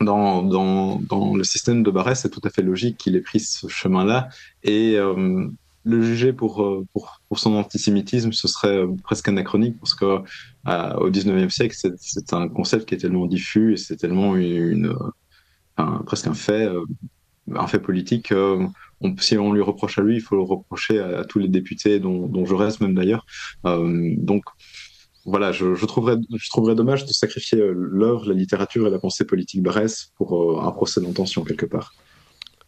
dans, le système de Barès, c'est tout à fait logique qu'il ait pris ce chemin-là. Et euh, le juger pour, euh, pour, son antisémitisme, ce serait euh, presque anachronique parce que euh, au 19e siècle, c'est un concept qui est tellement diffus et c'est tellement une, une un, presque un fait, un fait politique. On, si on lui reproche à lui, il faut le reprocher à, tous les députés, dont, dont même d'ailleurs. donc voilà, je, je, trouverais, je trouverais dommage de sacrifier l'œuvre, la littérature et la pensée politique Bresse pour un procès d'intention quelque part.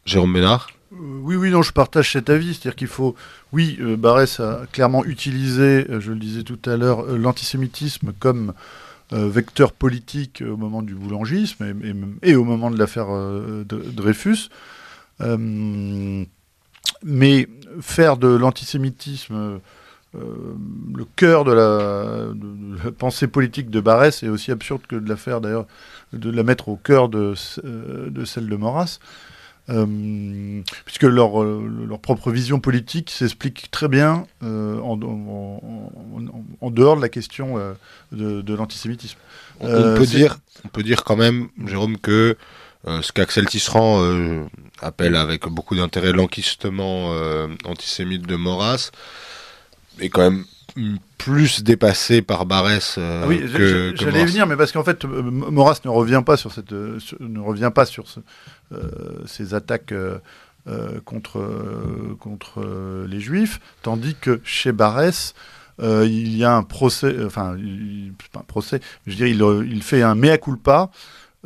Jérôme Ménard? Euh, oui, oui, non, je partage cet avis. C'est-à-dire qu'il faut. Oui, euh, Barès a clairement utilisé, euh, je le disais tout à l'heure, euh, l'antisémitisme comme euh, vecteur politique au moment du boulangisme et, et, et au moment de l'affaire Dreyfus. mais faire de l'antisémitisme le cœur de la, de la, pensée politique de Barès est aussi absurde que de la faire d'ailleurs, de la mettre au cœur de, de celle de Maurras. Euh, puisque leur, euh, leur propre vision politique s'explique très bien euh, en, en, en, en, dehors de la question euh, de, de l'antisémitisme. On, on peut dire, on peut dire quand même, Jérôme, que ce qu'Axel Tisserand appelle avec beaucoup d'intérêt l'enquistement antisémite de Maurras est quand même plus dépassé par Barès euh, ah oui, j'allais venir, mais parce qu'en fait, Maurras ne revient pas sur cette, ne revient pas sur ces attaques contre contre les Juifs, tandis que chez Barès, il y a un procès, enfin, pas un procès, je dirais, il, il fait un mea culpa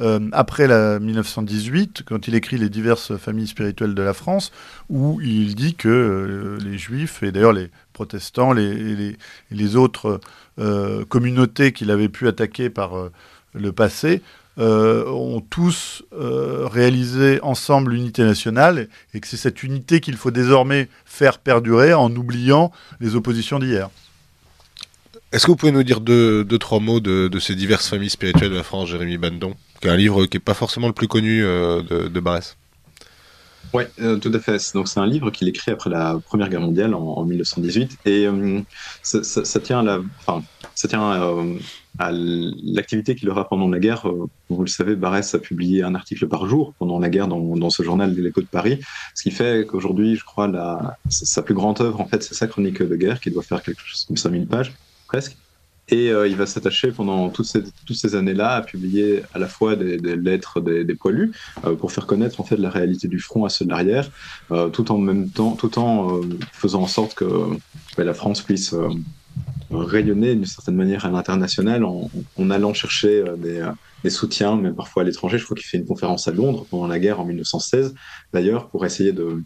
euh, après la 1918, quand il écrit les diverses familles spirituelles de la France, où il dit que euh, les juifs, et d'ailleurs les protestants, les, les, autres euh, communautés qu'il avait pu attaquer par le passé, ont tous réalisé ensemble l'unité nationale, et que c'est cette unité qu'il faut désormais faire perdurer en oubliant les oppositions d'hier. Est-ce que vous pouvez nous dire deux, trois mots de, ces diverses familles spirituelles de la France, Jérémy Bandon qui est un livre qui n'est pas forcément le plus connu euh, de, de Barès? Oui, euh, tout à fait. Donc c'est un livre qu'il écrit après la Première Guerre mondiale en, 1918 et euh, ça, tient à la, enfin, ça tient à l'activité qu'il aura pendant la guerre. vous le savez, Barès a publié un article par jour pendant la guerre dans, ce journal de l'Écho de Paris, ce qui fait qu'aujourd'hui, je crois, la, sa plus grande œuvre en fait, c'est sa chronique de guerre qui doit faire quelque chose comme 5000 pages presque. Et euh, il va s'attacher pendant toutes ces, années-là à publier à la fois des, lettres des, des poilus euh, pour faire connaître en fait la réalité du front à ceux de l'arrière, euh, tout en même temps, tout en faisant en sorte que ben, la France puisse rayonner d'une certaine manière à l'international en, allant chercher des, soutiens, même parfois à l'étranger. Je crois qu'il fait une conférence à Londres pendant la guerre en 1916, d'ailleurs, pour essayer de,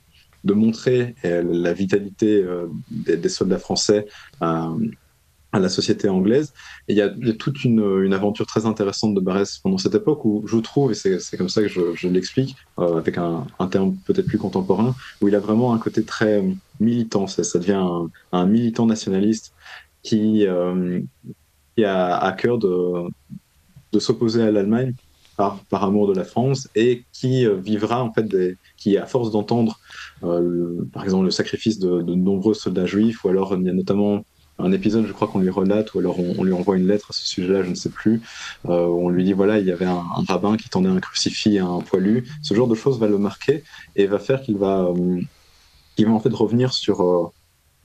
montrer la vitalité des, soldats français à la société anglaise. Il y a, toute une, aventure très intéressante de Barès pendant cette époque où je trouve, et c'est comme ça que je, l'explique, euh, avec un, terme peut-être plus contemporain, où il a vraiment un côté très militant. Ça, devient un, militant nationaliste qui, euh, qui a à cœur de, s'opposer à l'Allemagne par, amour de la France et qui euh, vivra en fait qui à force d'entendre par exemple le sacrifice de nombreux soldats juifs ou alors il y a notamment un épisode, je crois qu'on lui relate, ou alors on, lui envoie une lettre à ce sujet-là, je ne sais plus. Euh, on lui dit voilà, il y avait un, rabbin qui tendait un crucifix à un poilu. Ce genre de choses va le marquer et va faire qu'il va, euh, va en fait revenir sur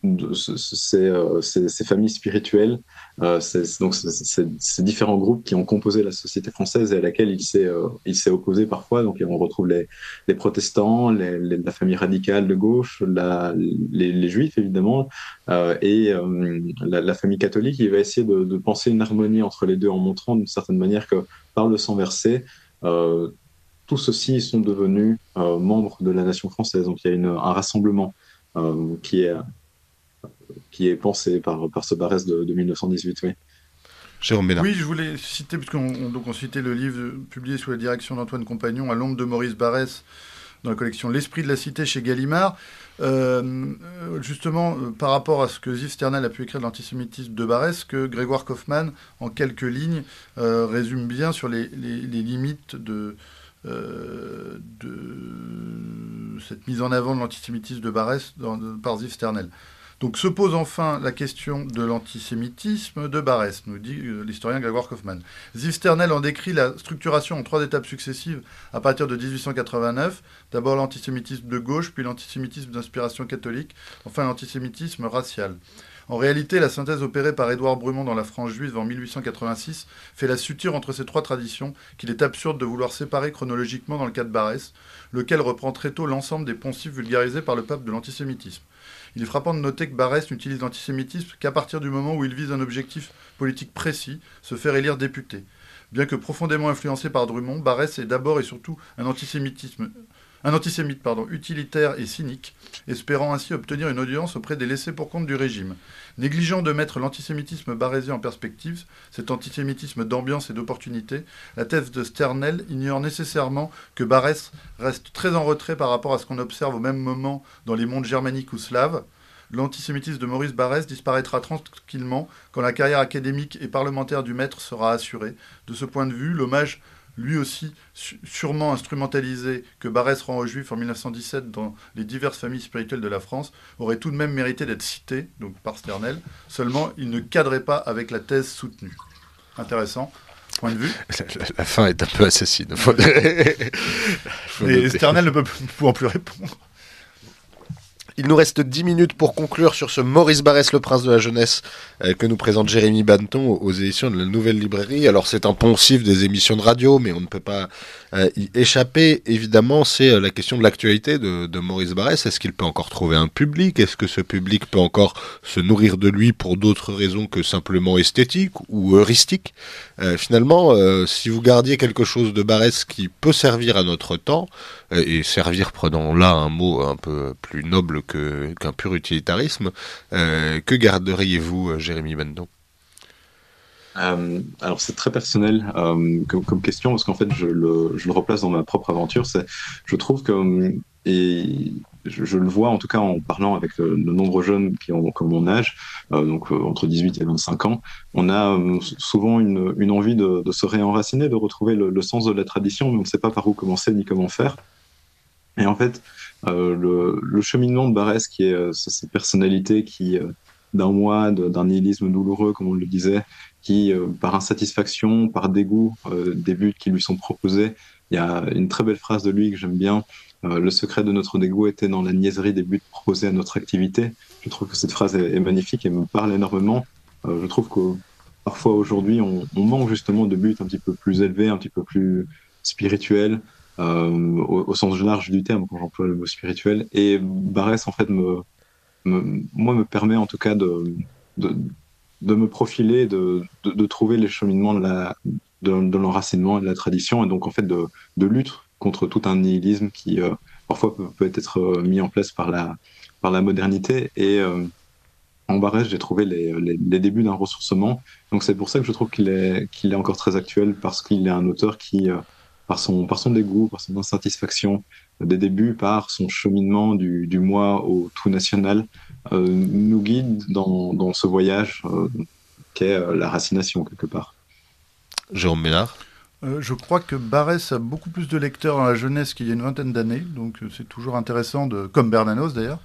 euh, ces, ces, familles spirituelles, euh, donc ces différents groupes qui ont composé la société française et à laquelle il s'est euh, opposé parfois. Donc on retrouve les, protestants, la famille radicale de gauche, les, juifs évidemment, et la, famille catholique. Il va essayer de, penser une harmonie entre les deux en montrant d'une certaine manière que par le sang versé, tous ceux-ci sont devenus membres de la nation française. Donc il y a un rassemblement qui est qui est pensé par, par ce Barès de, 1918. Oui. Jérôme Oui, je voulais citer, puisqu'on donc on citait le livre publié sous la direction d'Antoine Compagnon, à l'ombre de Maurice Barès, dans la collection L'Esprit de la Cité chez Gallimard. Euh, justement, euh, par rapport à ce que Ziv Sternel a pu écrire de l'antisémitisme de Barès, que Grégoire Kaufmann, en quelques lignes, euh, résume bien sur les, les, les limites de, de cette mise en avant de l'antisémitisme de Barès dans, par Ziv Sternel. Donc se pose enfin la question de l'antisémitisme de Barès, nous dit euh, l'historien Grégoire Kaufmann. Ziv Sternel en décrit la structuration en trois étapes successives à partir de 1889. D'abord l'antisémitisme de gauche, puis l'antisémitisme d'inspiration catholique, enfin l'antisémitisme racial. En réalité, la synthèse opérée par Édouard Brumont dans La France juive en 1886 fait la suture entre ces trois traditions qu'il est absurde de vouloir séparer chronologiquement dans le cas de Barès, lequel reprend très tôt l'ensemble des poncifs vulgarisés par le pape de l'antisémitisme. Il est frappant de noter que Barès n'utilise l'antisémitisme qu'à partir du moment où il vise un objectif politique précis, se faire élire député. Bien que profondément influencé par Drummond, Barès est d'abord et surtout un antisémitisme un antisémite pardon, utilitaire et cynique, espérant ainsi obtenir une audience auprès des laissés pour compte du régime. Négligeant de mettre l'antisémitisme barésien en perspective, cet antisémitisme d'ambiance et d'opportunité, la thèse de Sternel ignore nécessairement que Barès reste très en retrait par rapport à ce qu'on observe au même moment dans les mondes germaniques ou slaves. L'antisémitisme de Maurice Barès disparaîtra tranquillement quand la carrière académique et parlementaire du maître sera assurée. De ce point de vue, l'hommage lui aussi sûrement instrumentalisé que Barès rend aux Juifs en 1917 dans les diverses familles spirituelles de la France, aurait tout de même mérité d'être cité, donc par Sternel, seulement il ne cadrait pas avec la thèse soutenue. Intéressant. Point de vue. La, fin est un peu assassine. Et Sternel ne peut pouvant plus répondre. Il nous reste 10 minutes pour conclure sur ce Maurice Barrès, le prince de la jeunesse, euh, que nous présente Jérémy Banton aux éditions de la Nouvelle Librairie. Alors c'est un poncif des émissions de radio, mais on ne peut pas euh, y échapper. Évidemment, c'est euh, la question de l'actualité de, Maurice Barrès. Est-ce qu'il peut encore trouver un public? Est-ce que ce public peut encore se nourrir de lui pour d'autres raisons que simplement esthétiques ou heuristiques? Finalement, si vous gardiez quelque chose de Barrès qui peut servir à notre temps, et servir, prenons là un mot un peu plus noble qu'un pur utilitarisme. Euh, que garderiez-vous, euh, Jérémy Bendon? Euh, alors c'est très personnel comme, question parce qu'en fait je le, replace dans ma propre aventure. Je trouve que et je, le vois en tout cas en parlant avec de nombreux jeunes qui ont comme mon âge, donc entre 18 et 25 ans, on a souvent une, envie de, se réenraciner, de retrouver le, sens de la tradition, mais on ne sait pas par où commencer ni comment faire. Et en fait, euh, le, cheminement de Barès, qui est euh, cette personnalité qui, euh, d'un mois, d'un nihilisme douloureux, comme on le disait, qui, par insatisfaction, par dégoût des buts qui lui sont proposés, il y a une très belle phrase de lui que j'aime bien. le secret de notre dégoût était dans la niaiserie des buts proposés à notre activité. Je trouve que cette phrase est, magnifique et me parle énormément. je trouve que parfois aujourd'hui, on, manque justement de buts un petit peu plus élevés, un petit peu plus spirituels, euh, au, sens large du terme quand j'emploie le mot spirituel. Et Barès, en fait, me, moi, me permet en tout cas de, de, me profiler, de, de, trouver les cheminements de l'enracinement et de la tradition, et donc en fait de, lutte contre tout un nihilisme qui euh, parfois peut, peut, être euh, mis en place par la, par la modernité. Et en Barès, j'ai trouvé les, les, les débuts d'un ressourcement. Donc c'est pour ça que je trouve qu'il est, qu'il est encore très actuel, parce qu'il est un auteur qui par son, par son dégoût, par son insatisfaction des débuts, par son cheminement du, du moi au tout national, euh, nous guide dans, dans ce voyage euh, qu'est euh, la racination quelque part. Jérôme Ménard je crois que Barès a beaucoup plus de lecteurs dans la jeunesse qu'il y a une vingtaine d'années, donc c'est toujours intéressant, de, comme Bernanos d'ailleurs.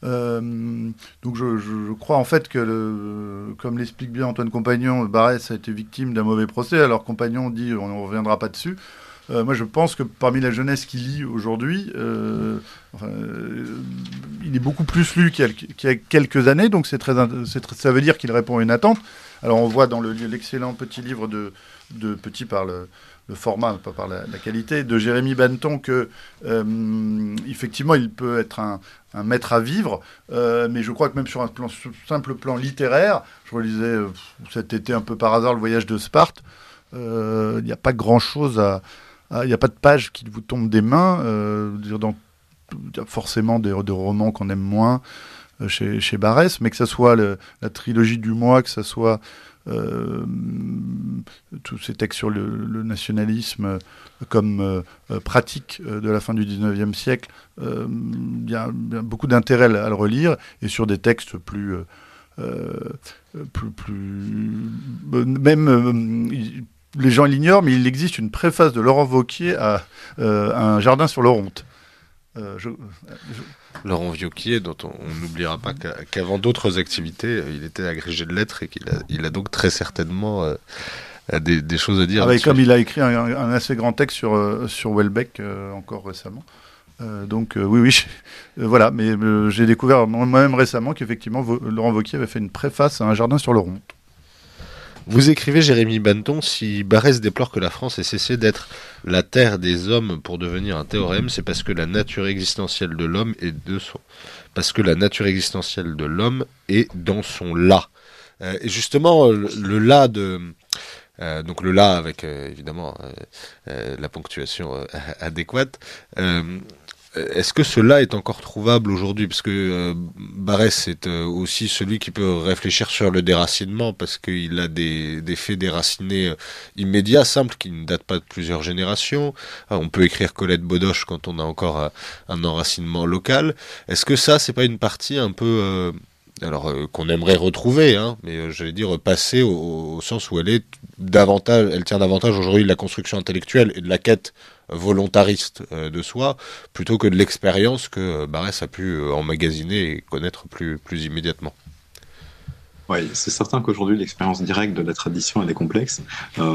donc je, je, crois en fait que, le, comme l'explique bien Antoine Compagnon, Barès a été victime d'un mauvais procès, alors Compagnon dit on ne reviendra pas dessus. Euh, moi, je pense que parmi la jeunesse qui lit aujourd'hui, euh, euh, il est beaucoup plus lu qu'il y, a quelques années, donc c'est très, ça veut dire qu'il répond à une attente. Alors, on voit dans l'excellent petit livre de, Petit par le, format, pas par la, qualité, de Jérémy Banton, que effectivement, il peut être un, maître à vivre, mais je crois que même sur un simple plan littéraire, je relisais cet été un peu par hasard le voyage de Sparte, il n'y a pas grand-chose à il n'y a pas de page qui vous tombe des mains. Euh, forcément des, romans qu'on aime moins euh, chez, chez Barès, mais que ce soit la trilogie du mois, que ce soit euh, tous ces textes sur le, nationalisme comme pratique de la fin du 19e siècle, il y, a beaucoup d'intérêt à le relire, et sur des textes plus... plus, plus même les gens l'ignorent, mais il existe une préface de Laurent Vauquier à euh, Un jardin sur l'Oronte. Euh, Laurent Vauquier, dont on n'oubliera pas qu'avant d'autres activités, euh, il était agrégé de lettres et qu'il a, il a donc très certainement des, choses à dire. Ah, comme il a écrit un, assez grand texte sur, sur Welbeck encore récemment. donc oui, oui, voilà, mais j'ai découvert moi-même récemment qu'effectivement Laurent Vauquier avait fait une préface à Un jardin sur l'Oronte. Vous écrivez, Jérémy Banton, si Barès déplore que la France ait cessé d'être la terre des hommes pour devenir un théorème, c'est parce que la nature existentielle de l'homme est de son, parce que la nature existentielle de l'homme est dans son là. Euh, et justement, le, là de, euh, donc le là avec euh, évidemment la ponctuation adéquate. Euh, est-ce que cela est encore trouvable aujourd'hui? Parce que euh, Barès est euh, aussi celui qui peut réfléchir sur le déracinement, parce qu'il a des, des, faits déracinés immédiats, simples, qui ne datent pas de plusieurs générations. Ah, on peut écrire Colette Bodoche quand on a encore un enracinement local. Est-ce que ça, c'est pas une partie un peu alors qu'on aimerait retrouver, hein, mais j'allais dire passer au, sens où elle est elle tient davantage aujourd'hui de la construction intellectuelle et de la quête volontariste euh, de soi, plutôt que de l'expérience que euh, Barès a pu euh, emmagasiner et connaître plus, plus immédiatement. Oui, c'est certain qu'aujourd'hui l'expérience directe de la tradition elle est complexe.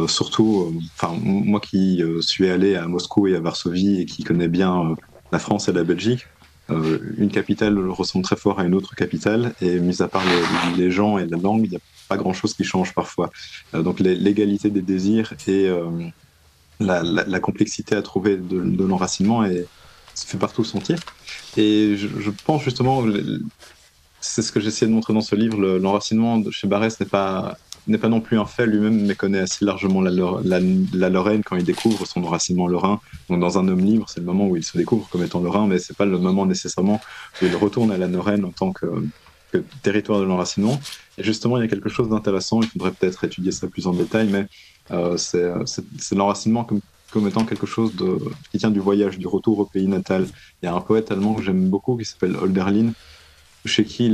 surtout, moi qui suis allé à Moscou et à Varsovie et qui connais bien la France et la Belgique, une capitale ressemble très fort à une autre capitale, et mis à part les, gens et la langue, il n'y a pas grand-chose qui change parfois. donc l'égalité des désirs et la, complexité à trouver de, l'enracinement est, fait partout sentir. Et je, pense justement, c'est ce que j'essaie de montrer dans ce livre, l'enracinement chez Barès n'est pas n'est pas non plus un fait lui-même, mais connaît assez largement la, Lorraine quand il découvre son enracinement lorrain. Donc, dans un homme libre, c'est le moment où il se découvre comme étant lorrain, mais c'est pas le moment nécessairement où il retourne à la Lorraine en tant que, territoire de l'enracinement. Et justement, il y a quelque chose d'intéressant, il faudrait peut-être étudier ça plus en détail, mais c'est l'enracinement comme étant quelque chose de, qui tient du voyage, du retour au pays natal. Il y a un poète allemand que j'aime beaucoup qui s'appelle Holderlin, chez qui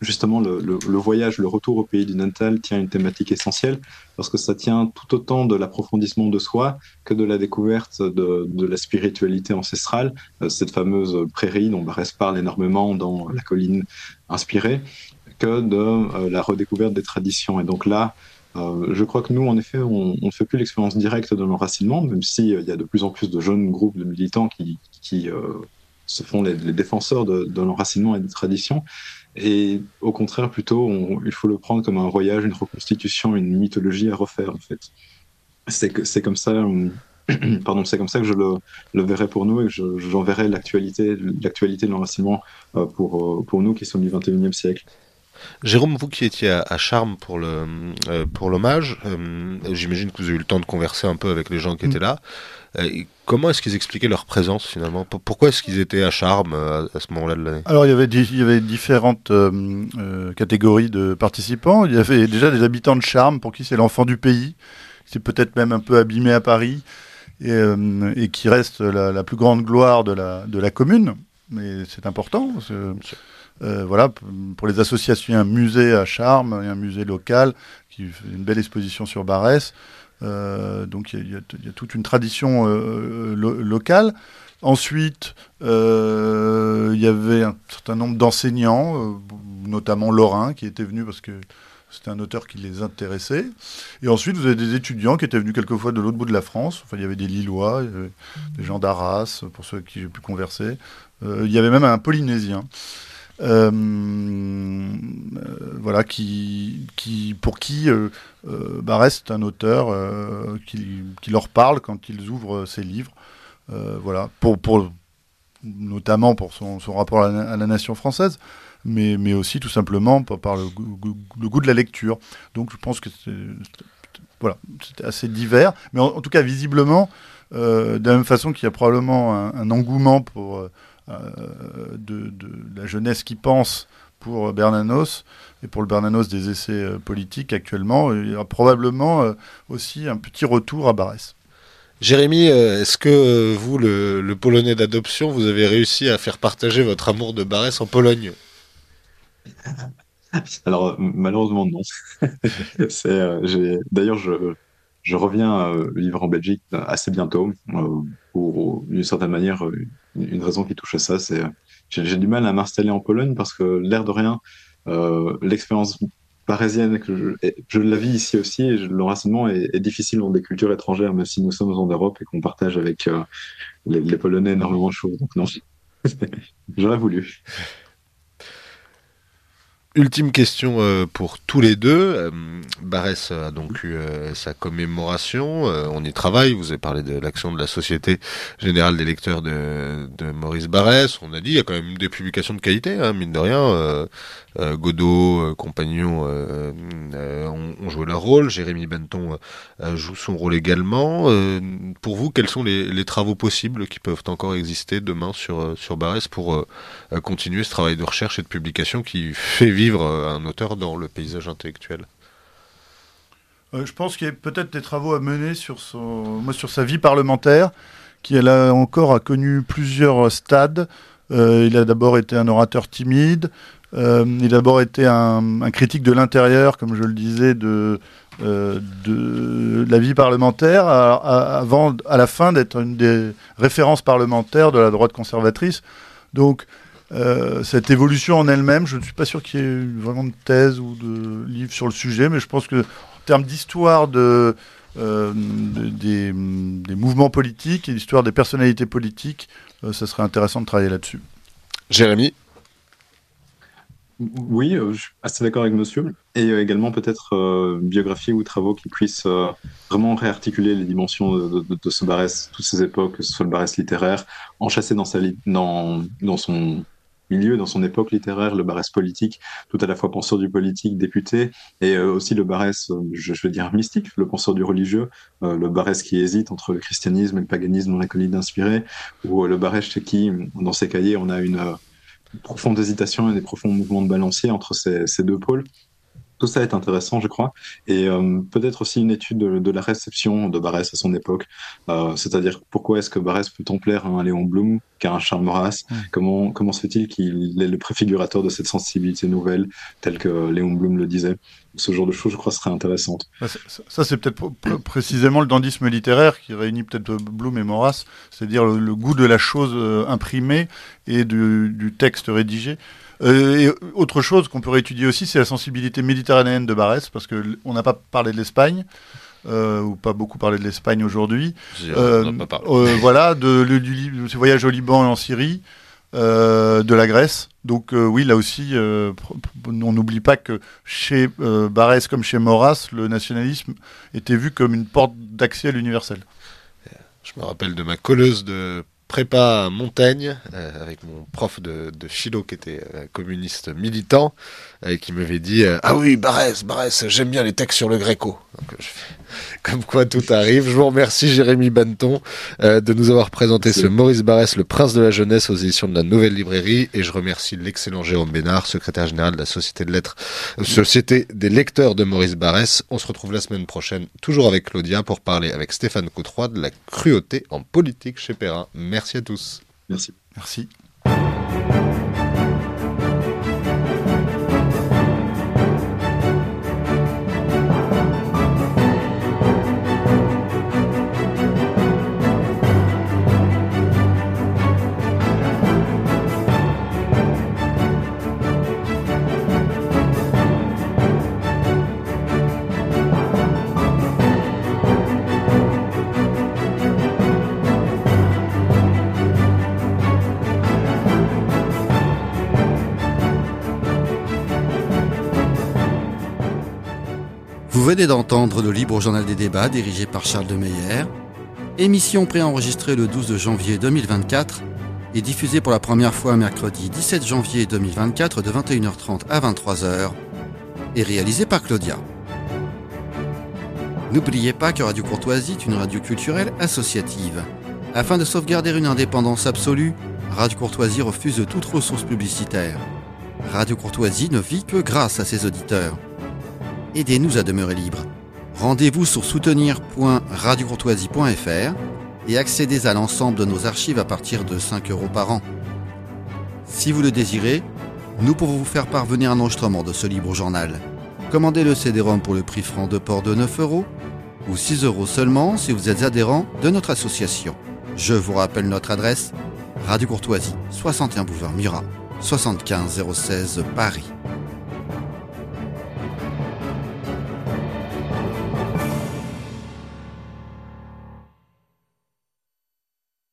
justement le, voyage, le retour au pays du natal tient une thématique essentielle parce que ça tient tout autant de l'approfondissement de soi que de la découverte de, la spiritualité ancestrale, euh, cette fameuse prairie dont Barès parle énormément dans La colline inspirée, que de euh, la redécouverte des traditions. Et donc là, euh, je crois que nous, en effet, on ne fait plus l'expérience directe de l'enracinement, même s'il euh, y a de plus en plus de jeunes groupes de militants qui, euh, se font les, défenseurs de, l'enracinement et des traditions. Et au contraire, plutôt, il faut le prendre comme un voyage, une reconstitution, une mythologie à refaire, en fait. C'est comme ça. Pardon, c'est comme ça que je le, verrai pour nous et que j'enverrai l'actualité, de l'enracinement pour, pour nous qui sommes du 21e siècle. Jérôme, vous qui étiez à, Charmes pour le euh, pour l'hommage, euh, j'imagine que vous avez eu le temps de converser un peu avec les gens qui étaient mm. là. Euh, comment est-ce qu'ils expliquaient leur présence finalement? Pourquoi est-ce qu'ils étaient à Charmes à, ce moment-là de l'année? Alors il y avait il y avait différentes catégories de participants. Il y avait déjà des habitants de Charmes pour qui c'est l'enfant du pays, c'est peut-être même un peu abîmé à Paris et, qui reste la, plus grande gloire de la de la commune. Mais c'est important. Euh, voilà, pour les associations, il y a un musée à Charmes, un musée local qui fait une belle exposition sur Barès. Euh, donc il y, a, toute une tradition euh, locale. Ensuite, il y avait un certain nombre d'enseignants, notamment Lorrain, qui étaient venus parce que c'était un auteur qui les intéressait. Et ensuite, vous avez des étudiants qui étaient venus quelquefois de l'autre bout de la France. Enfin, il y avait des Lillois, des gens d'Arras, pour ceux qui j'ai pu converser. il y avait même un Polynésien. Euh, euh, voilà, qui, qui, pour qui euh, reste un auteur qui, leur parle quand ils ouvrent ses livres. voilà, pour, notamment pour son, rapport à la, nation française, mais, mais aussi tout simplement par, le, goût de la lecture. Donc je pense que c'est assez divers, mais en, tout cas visiblement, de la même façon qu'il y a probablement un engouement pour euh, de, la jeunesse qui pense pour Bernanos et pour le Bernanos des essais euh, politiques actuellement, il y aura probablement euh, aussi un petit retour à Barès. Jérémy, est-ce que vous, le, Polonais d'adoption, vous avez réussi à faire partager votre amour de Barès en Pologne? Alors, malheureusement, non. D'ailleurs, je, je reviens vivre en Belgique assez bientôt, pour d'une certaine manière une raison qui touche à ça, c'est j'ai du mal à m'installer en Pologne parce que l'air de rien, euh, l'expérience parisienne que je, la vis ici aussi, et l'enracinement est, est, difficile dans des cultures étrangères, même si nous sommes en Europe et qu'on partage avec euh, les, Polonais énormément de choses. Non, j'aurais voulu. Ultime question euh, pour tous les deux. Euh, Barès a donc eu euh, sa commémoration. on y travaille. Vous avez parlé de l'action de la Société Générale des Lecteurs de, Maurice Barès. On a dit il y a quand même des publications de qualité, hein, mine de rien. Godot, Compagnon ont, joué leur rôle. Jérémy Benton joue son rôle également. pour vous, quels sont les, travaux possibles qui peuvent encore exister demain sur, sur Barès pour continuer ce travail de recherche et de publication qui fait vivre euh, un auteur dans le paysage intellectuel? Euh, Je pense qu'il y a peut-être des travaux à mener sur, son, sur sa vie parlementaire, qui elle a encore a connu plusieurs stades. Euh, il a d'abord été un orateur timide, il a d'abord été un, critique de l'intérieur, comme je le disais, de, de la vie parlementaire, avant, à la fin d'être une des références parlementaires de la droite conservatrice. Donc, euh, cette évolution en elle-même, je ne suis pas sûr qu'il y ait vraiment de thèse ou de livre sur le sujet, mais je pense que en termes d'histoire euh, des, mouvements politiques et d'histoire des personnalités politiques, ce serait intéressant de travailler là-dessus. Jérémy? Oui, je suis assez d'accord avec monsieur. Et également peut-être biographie ou travaux qui puissent vraiment réarticuler les dimensions de, ce Barès, toutes ces époques, que ce soit le Barès littéraire, enchâssé dans, son milieu, dans son époque littéraire, le Barès politique, tout à la fois penseur du politique, député, et euh, aussi le Barès, euh, je, veux dire, mystique, le penseur du religieux, euh, le Barès qui hésite entre le christianisme et le paganisme dans la colline d'inspiré, ou le Barès chez qui, dans ses cahiers, on a une, profonde hésitation et des profonds mouvements de balancier entre ces deux pôles. Tout ça est intéressant, je crois, et euh, peut-être aussi une étude de, la réception de Barès à son époque, euh, c'est-à-dire pourquoi est-ce que Barès peut tant plaire à un Léon Blum qu'à un Charles Maurras? Comment, comment se fait-il qu'il est le préfigurateur de cette sensibilité nouvelle, telle que Léon Blum le disait? Ce genre de choses, je crois, serait intéressante. Ça, c'est peut-être précisément le dandisme littéraire qui réunit peut-être Blum et Maurras, c'est-à-dire le, goût de la chose euh, imprimée et du texte rédigé. Euh, et autre chose qu'on pourrait étudier aussi, c'est la sensibilité méditerranéenne de Barès, parce qu'on n'a pas parlé de l'Espagne. Euh, ou pas beaucoup parlé de l'Espagne aujourd'hui. Euh, voilà, de, de, ses voyages au Liban et en Syrie, de la Grèce. Donc oui, là aussi, on n'oublie pas que chez Barès comme chez Maurras, le nationalisme était vu comme une porte d'accès à l'universel. Je me rappelle de ma colleuse de prépa Montaigne euh, avec mon prof de, philo qui était euh, communiste militant et qui m'avait dit euh, ah oui Barès Barès j'aime bien les textes sur le Gréco. Comme quoi tout arrive. Je vous remercie Jérémy Banton de nous avoir présenté ce Maurice Barès le prince de la jeunesse aux éditions de la Nouvelle Librairie. Et je remercie l'excellent Jérôme Bénard secrétaire général de la Société de lettres Société des lecteurs de Maurice Barès. On se retrouve la semaine prochaine toujours avec Claudia pour parler avec Stéphane Coutroy de la cruauté en politique chez Perrin. Merci à tous. Merci. Merci. Venez d'entendre le Libre Journal des débats dirigé par Charles de Meyer, émission préenregistrée le 12 janvier 2024 et diffusée pour la première fois mercredi 17 janvier 2024 de 21h30 à 23h et réalisée par Claudia. N'oubliez pas que Radio Courtoisie est une radio culturelle associative. Afin de sauvegarder une indépendance absolue, Radio Courtoisie refuse toute ressource publicitaire. Radio Courtoisie ne vit que grâce à ses auditeurs aidez-nous à demeurer libre. Rendez-vous sur soutenir.radiocourtoisie.fr et accédez à l'ensemble de nos archives à partir de 5 euros par an. Si vous le désirez, nous pouvons vous faire parvenir un enregistrement de ce libre journal. Commandez le CD-ROM pour le prix franc de port de 9 euros ou 6 euros seulement si vous êtes adhérent de notre association. Je vous rappelle notre adresse Radio Courtoisie, 61 boulevard Murat, 75 016 Paris.